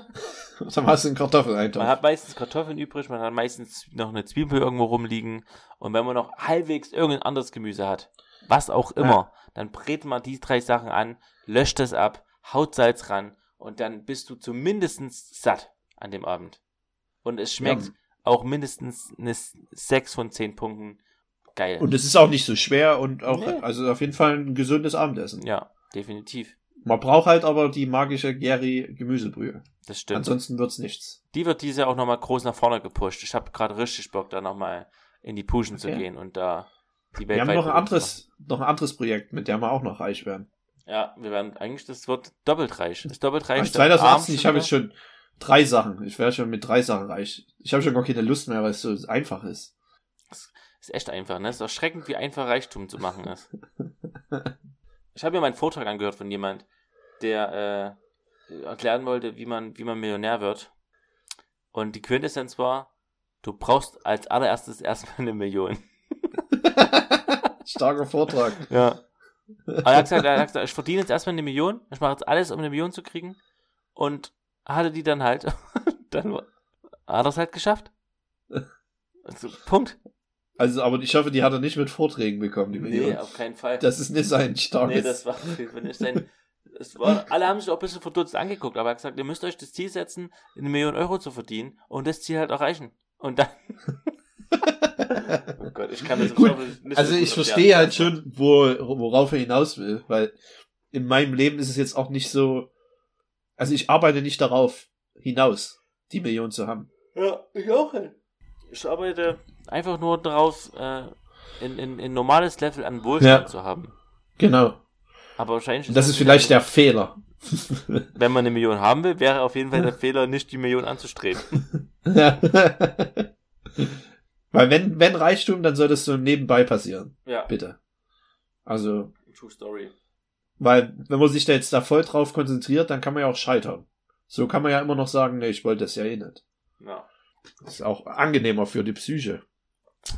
Dann hast du einen Kartoffeleintopf. Man hat meistens Kartoffeln übrig, man hat meistens noch eine Zwiebel irgendwo rumliegen und wenn man noch halbwegs irgendein anderes Gemüse hat, was auch immer, dann brät man die drei Sachen an, löscht es ab, haut Salz ran und dann bist du zumindest satt an dem Abend. Und es schmeckt Ja. auch mindestens eine 6 von 10 Punkten geil. Und es ist auch nicht so schwer und auch, Nee. also auf jeden Fall ein gesundes Abendessen. ja, definitiv. Man braucht halt aber die magische Gary Gemüsebrühe. Das stimmt. Ansonsten wird's nichts. Die wird dieses Jahr auch nochmal groß nach vorne gepusht. Ich habe gerade richtig Bock, da nochmal in die Puschen zu Okay. gehen und da die Wir haben noch ein anderes, noch ein anderes Projekt, mit dem wir auch noch reich werden. Ja, wir werden eigentlich, das wird doppelt reich. Das doppelt reich. Ich 2018, ich habe jetzt schon drei Sachen. Ich werde schon mit drei Sachen reich. Ich habe schon gar keine Lust mehr, weil es so einfach ist. Ist echt einfach, ne? Es ist erschreckend, wie einfach Reichtum zu machen ist. Ich habe mir meinen Vortrag angehört von jemand, der äh, erklären wollte, wie man, wie man Millionär wird. Und die Quintessenz war, du brauchst als allererstes erstmal eine Million. Starker Vortrag. Ja. Aber er hat gesagt, er hat gesagt, ich verdiene jetzt erstmal eine Million, ich mache jetzt alles, um eine Million zu kriegen. Und hatte die dann halt, dann hat er es halt geschafft. Also, Punkt. Also, aber ich hoffe, die hat er nicht mit Vorträgen bekommen, die Million. Nee, auf keinen Fall. Das ist nicht sein starkes. nee, das war nicht sein. Es war, alle haben sich auch ein bisschen verdutzt angeguckt, aber er hat gesagt, ihr müsst euch das Ziel setzen, eine Million Euro zu verdienen und das Ziel halt erreichen. Und dann. oh Gott, ich kann das Gut, nicht so also ich verstehe halt schon, wo, worauf er hinaus will, weil in meinem Leben ist es jetzt auch nicht so, also ich arbeite nicht darauf hinaus, die Million zu haben. Ja, ich auch. Ey. Ich arbeite einfach nur darauf, äh, in, in, in normales Level an Wohlstand Ja. zu haben. Genau. Aber wahrscheinlich Und das ist vielleicht der Fehler. Wenn man eine Million haben will, wäre auf jeden Fall der Fehler, nicht die Million anzustreben. Ja. Weil wenn, wenn Reichtum, dann soll das so nebenbei passieren. Ja, Bitte. Also, True Story. weil wenn man sich da jetzt da voll drauf konzentriert, dann kann man ja auch scheitern. So kann man ja immer noch sagen, nee, ich wollte das ja eh nicht. Ja. Das ist auch angenehmer für die Psyche.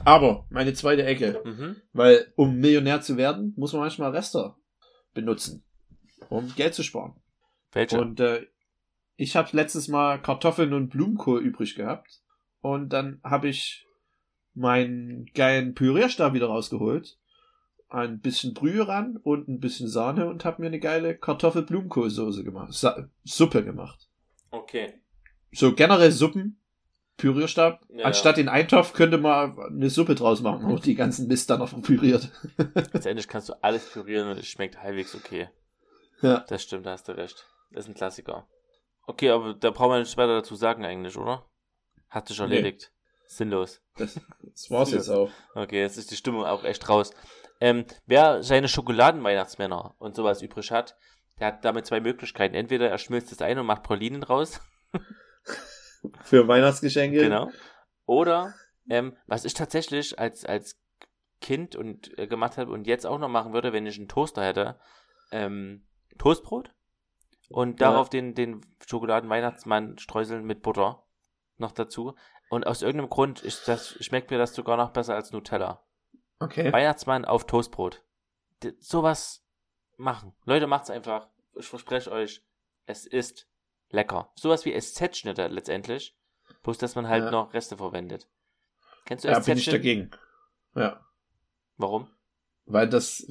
Aber meine zweite Ecke, Mhm. weil um Millionär zu werden, muss man manchmal Rester benutzen, um Geld zu sparen. Welche? Und äh, ich habe letztes Mal Kartoffeln und Blumenkohl übrig gehabt. Und dann habe ich meinen geilen Pürierstab wieder rausgeholt. Ein bisschen Brühe ran und ein bisschen Sahne und habe mir eine geile Kartoffel-Blumenkohlsoße gemacht. Sa Suppe gemacht. okay. So generell Suppen, Pürierstab. Ja, Anstatt den Eintopf könnte man eine Suppe draus machen, wo die ganzen Mist dann noch püriert. Letztendlich kannst du alles pürieren und es schmeckt halbwegs okay. Ja. Das stimmt, da hast du recht. Das ist ein Klassiker. Okay, aber da brauchen wir nichts weiter dazu sagen eigentlich, oder? Hat sich Nee. erledigt. Sinnlos. Das, das war's jetzt auch. Okay, jetzt ist die Stimmung auch echt raus. Ähm, wer seine Schokoladenweihnachtsmänner und sowas übrig hat, der hat damit zwei Möglichkeiten. Entweder er schmilzt es ein und macht Pralinen raus. Für Weihnachtsgeschenke. Genau. Oder, ähm, was ich tatsächlich als, als Kind und äh, gemacht habe und jetzt auch noch machen würde, wenn ich einen Toaster hätte, ähm, Toastbrot und Ja. darauf den, den Schokoladen-Weihnachtsmann streuseln mit Butter noch dazu. Und aus irgendeinem Grund ist das, schmeckt mir das sogar noch besser als Nutella. Okay. Weihnachtsmann auf Toastbrot. D sowas machen. Leute, macht's einfach. Ich verspreche euch, es ist lecker. Sowas wie SZ-Schnitte letztendlich. Bloß, dass man halt Ja. noch Reste verwendet. Kennst du Ja, bin ich dagegen. Ja. Warum? Weil das,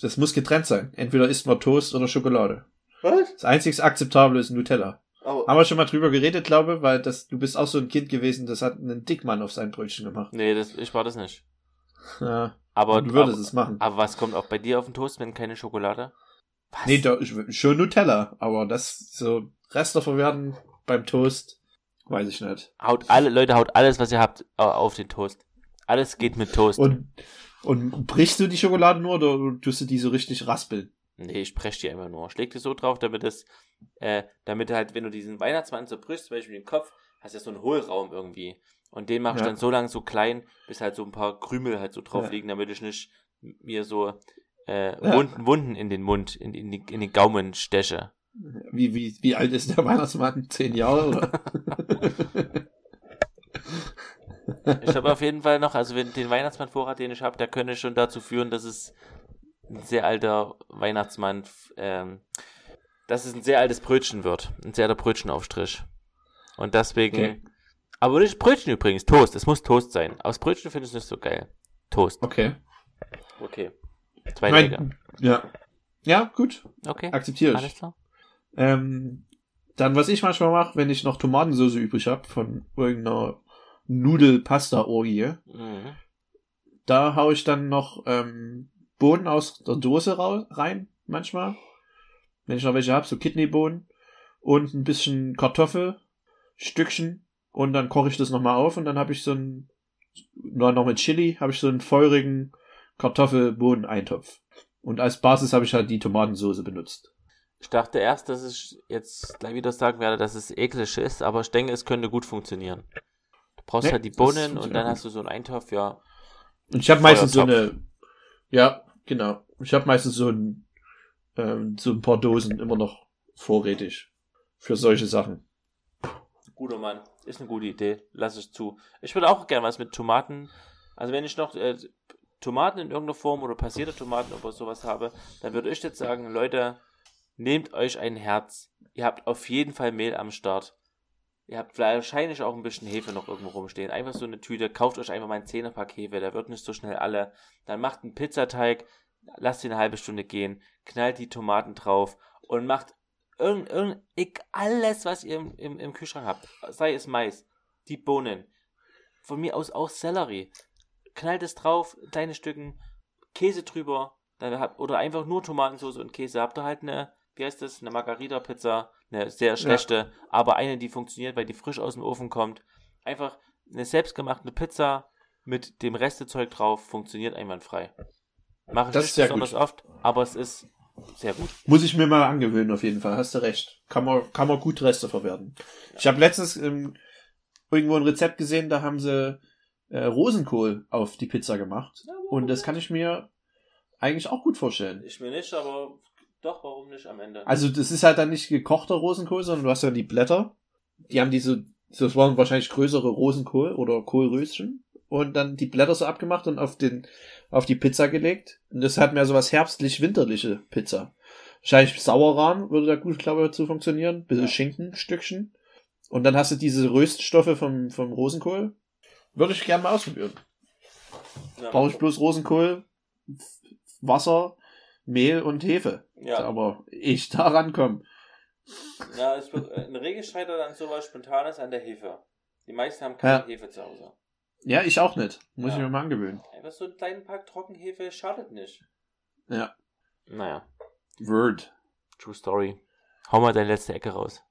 das muss getrennt sein. Entweder isst man Toast oder Schokolade. Was? Das einzig akzeptable ist Nutella. Oh. Haben wir schon mal drüber geredet, glaube weil das, du bist auch so ein Kind gewesen, das hat einen Dickmann auf sein Brötchen gemacht. Nee, das, ich war das nicht. Ja, Aber, du würdest aber, es machen. aber was kommt auch bei dir auf den Toast, wenn keine Schokolade? Was? Nee, da, schon Nutella, aber das so Reste verwerten beim Toast, weiß ich nicht. Haut alle, Leute, haut alles, was ihr habt, au- auf den Toast. Alles geht mit Toast. Und, und brichst du die Schokolade nur oder tust du die so richtig raspeln? Nee, ich presche die einfach nur. Schläg die so drauf, damit es, äh, damit halt, wenn du diesen Weihnachtsmann zerbrichst, zum Beispiel den Kopf, hast du ja so einen Hohlraum irgendwie. Und den mach ich Ja. dann so lang so klein, bis halt so ein paar Krümel halt so drauf Ja. liegen, damit ich nicht mir so äh, Ja. Wunden, Wunden in den Mund, in, in, die, in den Gaumen steche. Wie, wie, wie alt ist der Weihnachtsmann? Zehn Jahre, oder? Ich habe auf jeden Fall noch, also wenn den Weihnachtsmannvorrat, den ich habe, der könnte schon dazu führen, dass es ein sehr alter Weihnachtsmann, ähm, dass es ein sehr altes Brötchen wird. Ein sehr alter Brötchenaufstrich. Und deswegen, Okay. aber nicht Brötchen übrigens, Toast. Es muss Toast sein. Aus Brötchen finde ich es nicht so geil. Toast. Okay. Okay. Zwei Wege. ja. Ja, gut. Okay. Akzeptiere Alles ich. klar. Ähm, dann, was ich manchmal mache, wenn ich noch Tomatensauce übrig habe von irgendeiner Nudel-Pasta-Orgie, Mhm. da hau ich dann noch ähm, Bohnen aus der Dose rein, manchmal. Wenn ich noch welche habe, so Kidneybohnen und ein bisschen Kartoffel, Stückchen und dann koche ich das nochmal auf und dann habe ich so einen, nur noch mit Chili, habe ich so einen feurigen Kartoffelbohnen-Eintopf. Und als Basis habe ich halt die Tomatensauce benutzt. Ich dachte erst, dass ich jetzt gleich wieder sagen werde, dass es eklig ist, aber ich denke, es könnte gut funktionieren. Du brauchst Nee, halt die Bohnen und dann hast du so einen Eintopf, ja. Und ich habe meistens so eine, ja, genau. Ich habe meistens so ein, ähm, so ein paar Dosen immer noch vorrätig für solche Sachen. Guter Mann. Ist eine gute Idee. Lass ich zu. Ich würde auch gerne was mit Tomaten. Also wenn ich noch äh, Tomaten in irgendeiner Form oder passierte Tomaten oder sowas habe, dann würde ich jetzt sagen, Leute, nehmt euch ein Herz. Ihr habt auf jeden Fall Mehl am Start. Ihr habt wahrscheinlich auch ein bisschen Hefe noch irgendwo rumstehen. Einfach so eine Tüte. Kauft euch einfach mal einen Zehnerpack Hefe. Der wird nicht so schnell alle. Dann macht einen Pizzateig. Lasst ihn eine halbe Stunde gehen. Knallt die Tomaten drauf. Und macht irgend, irgend, alles, was ihr im, im, im Kühlschrank habt. Sei es Mais, die Bohnen. Von mir aus auch Sellerie. Knallt es drauf, kleine Stücken, Käse drüber. Dann habt, oder einfach nur Tomatensauce und Käse. Habt ihr halt eine, das, eine Margarita-Pizza. Eine sehr schlechte, aber eine, die funktioniert, weil die frisch aus dem Ofen kommt. Einfach eine selbstgemachte Pizza mit dem Restezeug drauf funktioniert einwandfrei. Mache ich Das nicht besonders gut. oft, aber es ist sehr gut. Muss ich mir mal angewöhnen, auf jeden Fall. Hast du recht. Kann man, kann man gut Reste verwerten. Ich habe letztens ähm, irgendwo ein Rezept gesehen, da haben sie äh, Rosenkohl auf die Pizza gemacht. Und das kann ich mir eigentlich auch gut vorstellen. Ich mir nicht, aber doch, warum nicht am Ende? Also das ist halt dann nicht gekochter Rosenkohl, sondern du hast ja die Blätter. Die haben diese, das waren wahrscheinlich größere Rosenkohl oder Kohlröschen. Und dann die Blätter so abgemacht und auf den, auf die Pizza gelegt. Und das hat mehr so was herbstlich-winterliche Pizza. Wahrscheinlich Sauerrahm würde da gut, glaube ich, zu funktionieren. Bisschen Ja. Schinkenstückchen. Und dann hast du diese Röststoffe vom, vom Rosenkohl. Würde ich gerne mal ausprobieren. ja. Brauche ich bloß Rosenkohl, Wasser, Mehl und Hefe. ja. Aber ich da rankomme. ja, es wird, äh, in der Regel scheitert dann sowas Spontanes an der Hefe. Die meisten haben keine Ja. Hefe zu Hause. Ja, ich auch nicht. Muss Ja. ich mir mal angewöhnen. Einfach so einen kleinen Pack Trockenhefe schadet nicht. Ja. Naja, Word. true story. Hau mal deine letzte Ecke raus.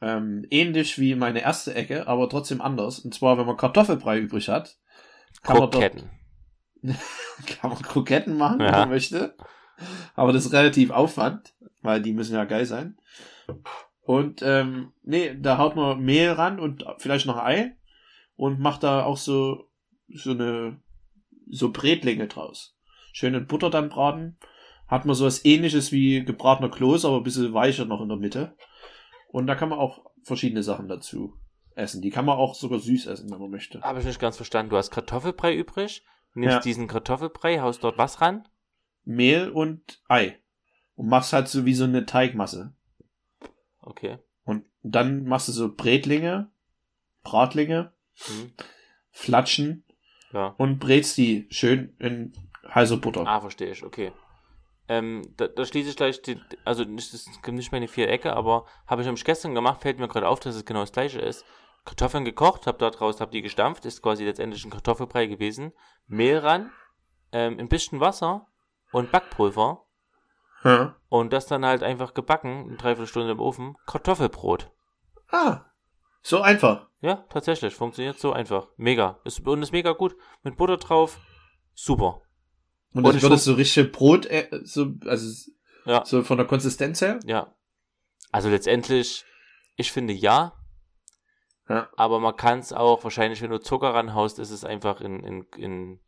Ähm, ähnlich wie meine erste Ecke, aber trotzdem anders. Und zwar, wenn man Kartoffelbrei übrig hat, kann man, dort, Kroketten. kann man Kroketten machen, wenn Ja. man möchte. Aber das ist relativ Aufwand, weil die müssen ja geil sein. Und ähm, nee, da haut man Mehl ran und vielleicht noch Ei und macht da auch so so eine so Bretlinge draus. Schön in Butter dann braten. Hat man so was ähnliches wie gebratener Kloß, aber ein bisschen weicher noch in der Mitte. Und da kann man auch verschiedene Sachen dazu essen. Die kann man auch sogar süß essen, wenn man möchte. Habe ich nicht ganz verstanden. Du hast Kartoffelbrei übrig, nimmst Ja. diesen Kartoffelbrei, haust dort was ran? Mehl und Ei. Und machst halt so wie so eine Teigmasse. Okay. Und dann machst du so Bretlinge, Bratlinge, Mhm. Flatschen Ja. und brätst die schön in heißer Butter. Ah, verstehe ich, okay. Ähm, da, da schließe ich gleich, die, also nicht, das ist nicht meine vier Ecke, aber habe ich nämlich gestern gemacht, fällt mir gerade auf, dass es genau das gleiche ist. Kartoffeln gekocht, hab da draus, hab die gestampft, ist quasi letztendlich ein Kartoffelbrei gewesen. Mehl ran, ähm, ein bisschen Wasser und Backpulver Ja. und das dann halt einfach gebacken, eine Dreiviertelstunde im Ofen. Kartoffelbrot. Ah, so einfach. Ja, tatsächlich, funktioniert so einfach. Mega. Ist, und ist mega gut. Mit Butter drauf, super. Und ich wird es so richtig Brot, äh, so, also Ja. So von der Konsistenz her? Ja. Also letztendlich, ich finde ja. Ja. Aber man kann es auch, wahrscheinlich, wenn du Zucker ranhaust, ist es einfach in, in, in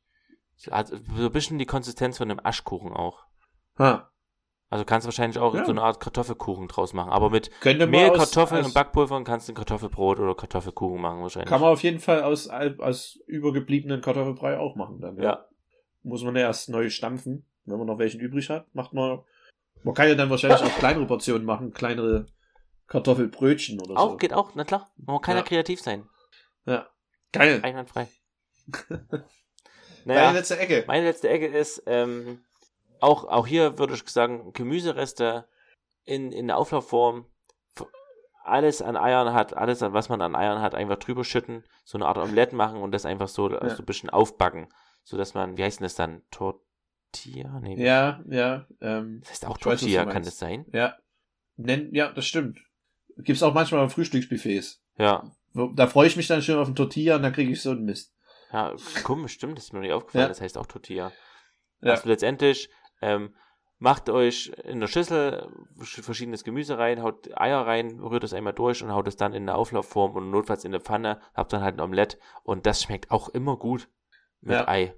hat so ein bisschen die Konsistenz von einem Aschkuchen auch. Ha. Also kannst du wahrscheinlich auch Ja. so eine Art Kartoffelkuchen draus machen. Aber mit Mehl, aus- Kartoffeln aus- und Backpulver kannst du ein Kartoffelbrot oder Kartoffelkuchen machen wahrscheinlich. Kann man auf jeden Fall aus, aus übergebliebenen Kartoffelbrei auch machen dann. ja. Muss man ja erst neu stampfen. Wenn man noch welchen übrig hat, macht man. Man kann ja dann wahrscheinlich auch kleinere Portionen machen, kleinere Kartoffelbrötchen oder Auch, so. geht auch, na klar. Man kann ja, Ja. kreativ sein. Ja. Geil. Einwandfrei. Naja, letzte Ecke. meine letzte Ecke ist, ähm, auch, auch hier würde ich sagen, Gemüsereste in, in der Auflaufform, alles an Eiern hat, alles, an was man an Eiern hat, einfach drüber schütten, so eine Art Omelette machen und das einfach so, so ein bisschen aufbacken, so dass man, wie heißt denn das dann, Tortilla? Nee, Ja, ja. Ähm, das heißt auch ich weiß, Tortilla, kann das sein? ja. Nenn, ja, das stimmt. Gibt's auch manchmal Frühstücksbuffets. Ja, Da freue ich mich dann schon auf einen Tortilla und dann kriege ich so einen Mist. Ja, komisch, stimmt, das ist mir noch nicht aufgefallen, Ja. das heißt auch Tortilla. Ja. Also letztendlich, ähm, macht euch in der Schüssel verschiedenes Gemüse rein, haut Eier rein, rührt es einmal durch und haut es dann in eine Auflaufform und notfalls in eine Pfanne, habt dann halt ein Omelett und das schmeckt auch immer gut mit Ja. Ei.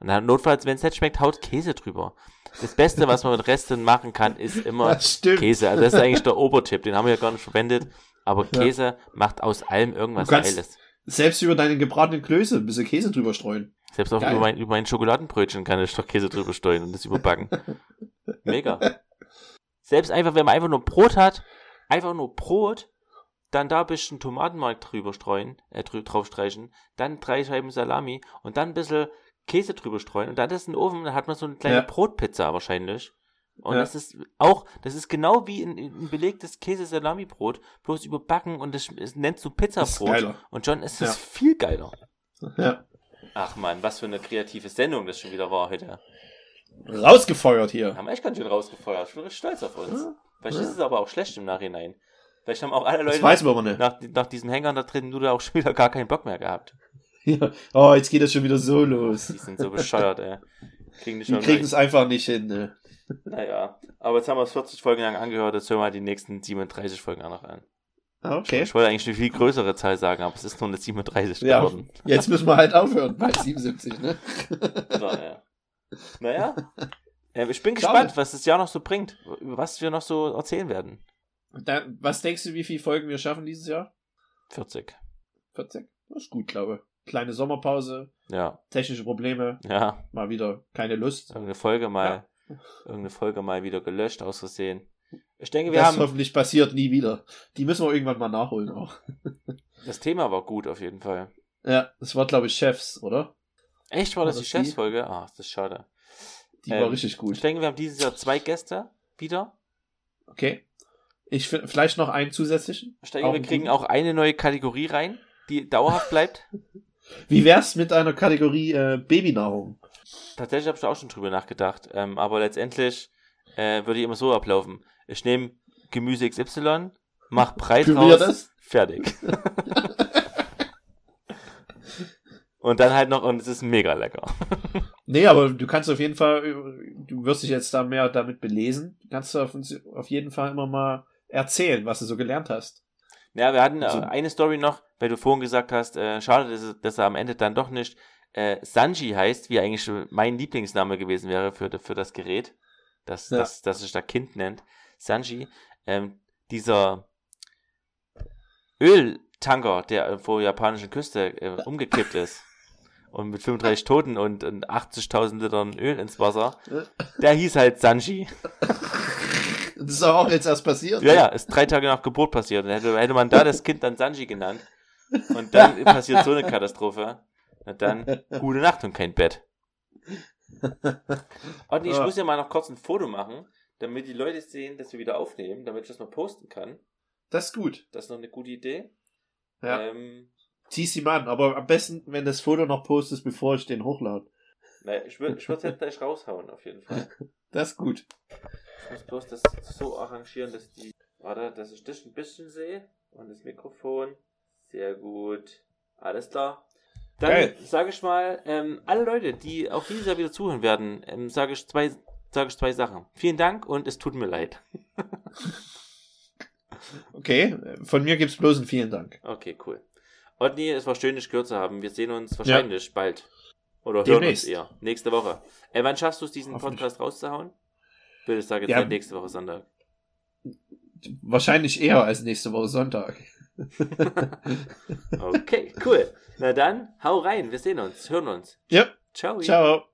Und dann notfalls, wenn es nicht schmeckt, haut Käse drüber. Das Beste, was man mit Resten machen kann, ist immer. Käse. Also das ist eigentlich der Obertipp, den haben wir ja gar nicht verwendet, aber Ja. Käse macht aus allem irgendwas Geiles. Selbst über deine gebratenen Klöße ein bisschen Käse drüber streuen. Selbst auch Geil. über mein, über mein Schokoladenbrötchen kann ich doch Käse drüber steuern und das überbacken. Mega. Selbst einfach, wenn man einfach nur Brot hat, einfach nur Brot, dann da ein bisschen Tomatenmark drüber streuen, äh, drü drauf streichen, dann drei Scheiben Salami und dann ein bisschen Käse drüber streuen und dann das in den Ofen, dann hat man so eine kleine Ja. Brotpizza wahrscheinlich. Und Ja. das ist auch, das ist genau wie ein, ein belegtes Käse-Salami-Brot, bloß überbacken und das, das nennst du Das Pizzabrot. Und schon ist es Ja. viel geiler. Ja. Ach man, was für eine kreative Sendung das schon wieder war heute. Rausgefeuert hier. Haben echt ganz schön rausgefeuert. Ich bin richtig stolz auf uns. Ja. Vielleicht ist es aber auch schlecht im Nachhinein. Vielleicht haben auch alle Das Leute nach, nach diesem Hängern da drin nur auch schon wieder gar keinen Bock mehr gehabt. Ja. Oh, jetzt geht das schon wieder so los. Die sind so bescheuert, ey. Kriegen Die kriegen es einfach nicht hin. Ne? Naja. Aber jetzt haben wir es 40 Folgen lang angehört, jetzt hören wir die nächsten 37 Folgen auch noch an. Ah, Okay. Ich wollte eigentlich eine viel größere Zahl sagen, aber es ist nur eine 37 Ja, geworden. jetzt müssen wir halt aufhören bei 77, ne? Naja. Naja. Ich bin gespannt, was das Jahr noch so bringt, was wir noch so erzählen werden. Da, was denkst du, wie viele Folgen wir schaffen dieses Jahr? 40. 40? Das ist gut, glaube ich. Kleine Sommerpause, Ja, technische Probleme, ja. mal wieder keine Lust. Irgendeine Folge mal, irgendeine Folge mal wieder gelöscht aus Versehen. Ich denke, wir das haben, hoffentlich passiert nie wieder. Die müssen wir irgendwann mal nachholen auch. das Thema war gut auf jeden Fall. Ja, das war, glaube ich, Chefs, oder? Echt, war das War die das die? Chefsfolge? Ah, das ist schade. Die Ähm, war richtig Ich gut. denke, wir haben dieses Jahr zwei Gäste wieder. Okay. Ich vielleicht noch einen zusätzlichen. Ich denke, Auch wir kriegen auch eine neue Kategorie rein, die dauerhaft bleibt. Wie wär's mit einer Kategorie äh, Babynahrung? Tatsächlich habe ich auch schon drüber nachgedacht. Ähm, aber letztendlich äh, würde ich immer so ablaufen. Ich nehme Gemüse XY, mach Brei Pürier draus, das? fertig. und dann halt noch, und es ist mega lecker. Nee, aber du kannst auf jeden Fall, du wirst dich jetzt da mehr damit belesen. Kannst du auf, uns, auf jeden Fall immer mal erzählen, was du so gelernt hast. Ja, wir hatten äh, Also- eine Story noch, weil du vorhin gesagt hast, äh, schade, dass, es- dass er am Ende dann doch nicht äh, Sanji heißt, wie eigentlich mein Lieblingsname gewesen wäre für, für das Gerät, das, Ja. das, das sich da Kind nennt. Sanji, ähm, dieser Öltanker, der vor der japanischen Küste äh, umgekippt ist und mit 35 Toten und, und 80.000 Litern Öl ins Wasser, der hieß halt Sanji. Das ist auch jetzt erst passiert. Ja, ja, ist drei Tage nach Geburt passiert. Hätte, hätte man da das Kind dann Sanji genannt und dann passiert so eine Katastrophe, na dann gute Nacht und kein Bett. Und ich Ja. muss ja mal noch kurz ein Foto machen, damit die Leute sehen, dass wir wieder aufnehmen, damit ich das mal posten kann. Das ist gut. Das ist noch eine gute Idee. Ja. Ähm, Zieh's ihm an, aber am besten, wenn das Foto noch postest, bevor ich den hochlade. naja, ich würde es jetzt gleich raushauen, auf jeden Fall. Das ist gut. Ich muss bloß das so arrangieren, dass die. Warte, dass ich dich ein bisschen sehe. Und das Mikrofon. Sehr gut. Alles klar. Dann sage ich mal, ähm, alle Leute, die auch dieses Jahr wieder zuhören werden, ähm, sage ich zwei sage ich zwei Sachen. Vielen Dank und es tut mir leid. Okay, von mir gibt's bloß einen vielen Dank. Okay, cool. Otni, es war schön, dich gehört zu haben. Wir sehen uns wahrscheinlich bald. Oder hören Demnächst. uns eher. Nächste Woche. Äh, wann schaffst du es, diesen. Podcast rauszuhauen? Ich würde sagen, jetzt Ja. nächste Woche Sonntag. Wahrscheinlich eher als nächste Woche Sonntag. Okay, cool. Na dann, hau rein. Wir sehen uns, hören uns. Ja, Ciao. ciao.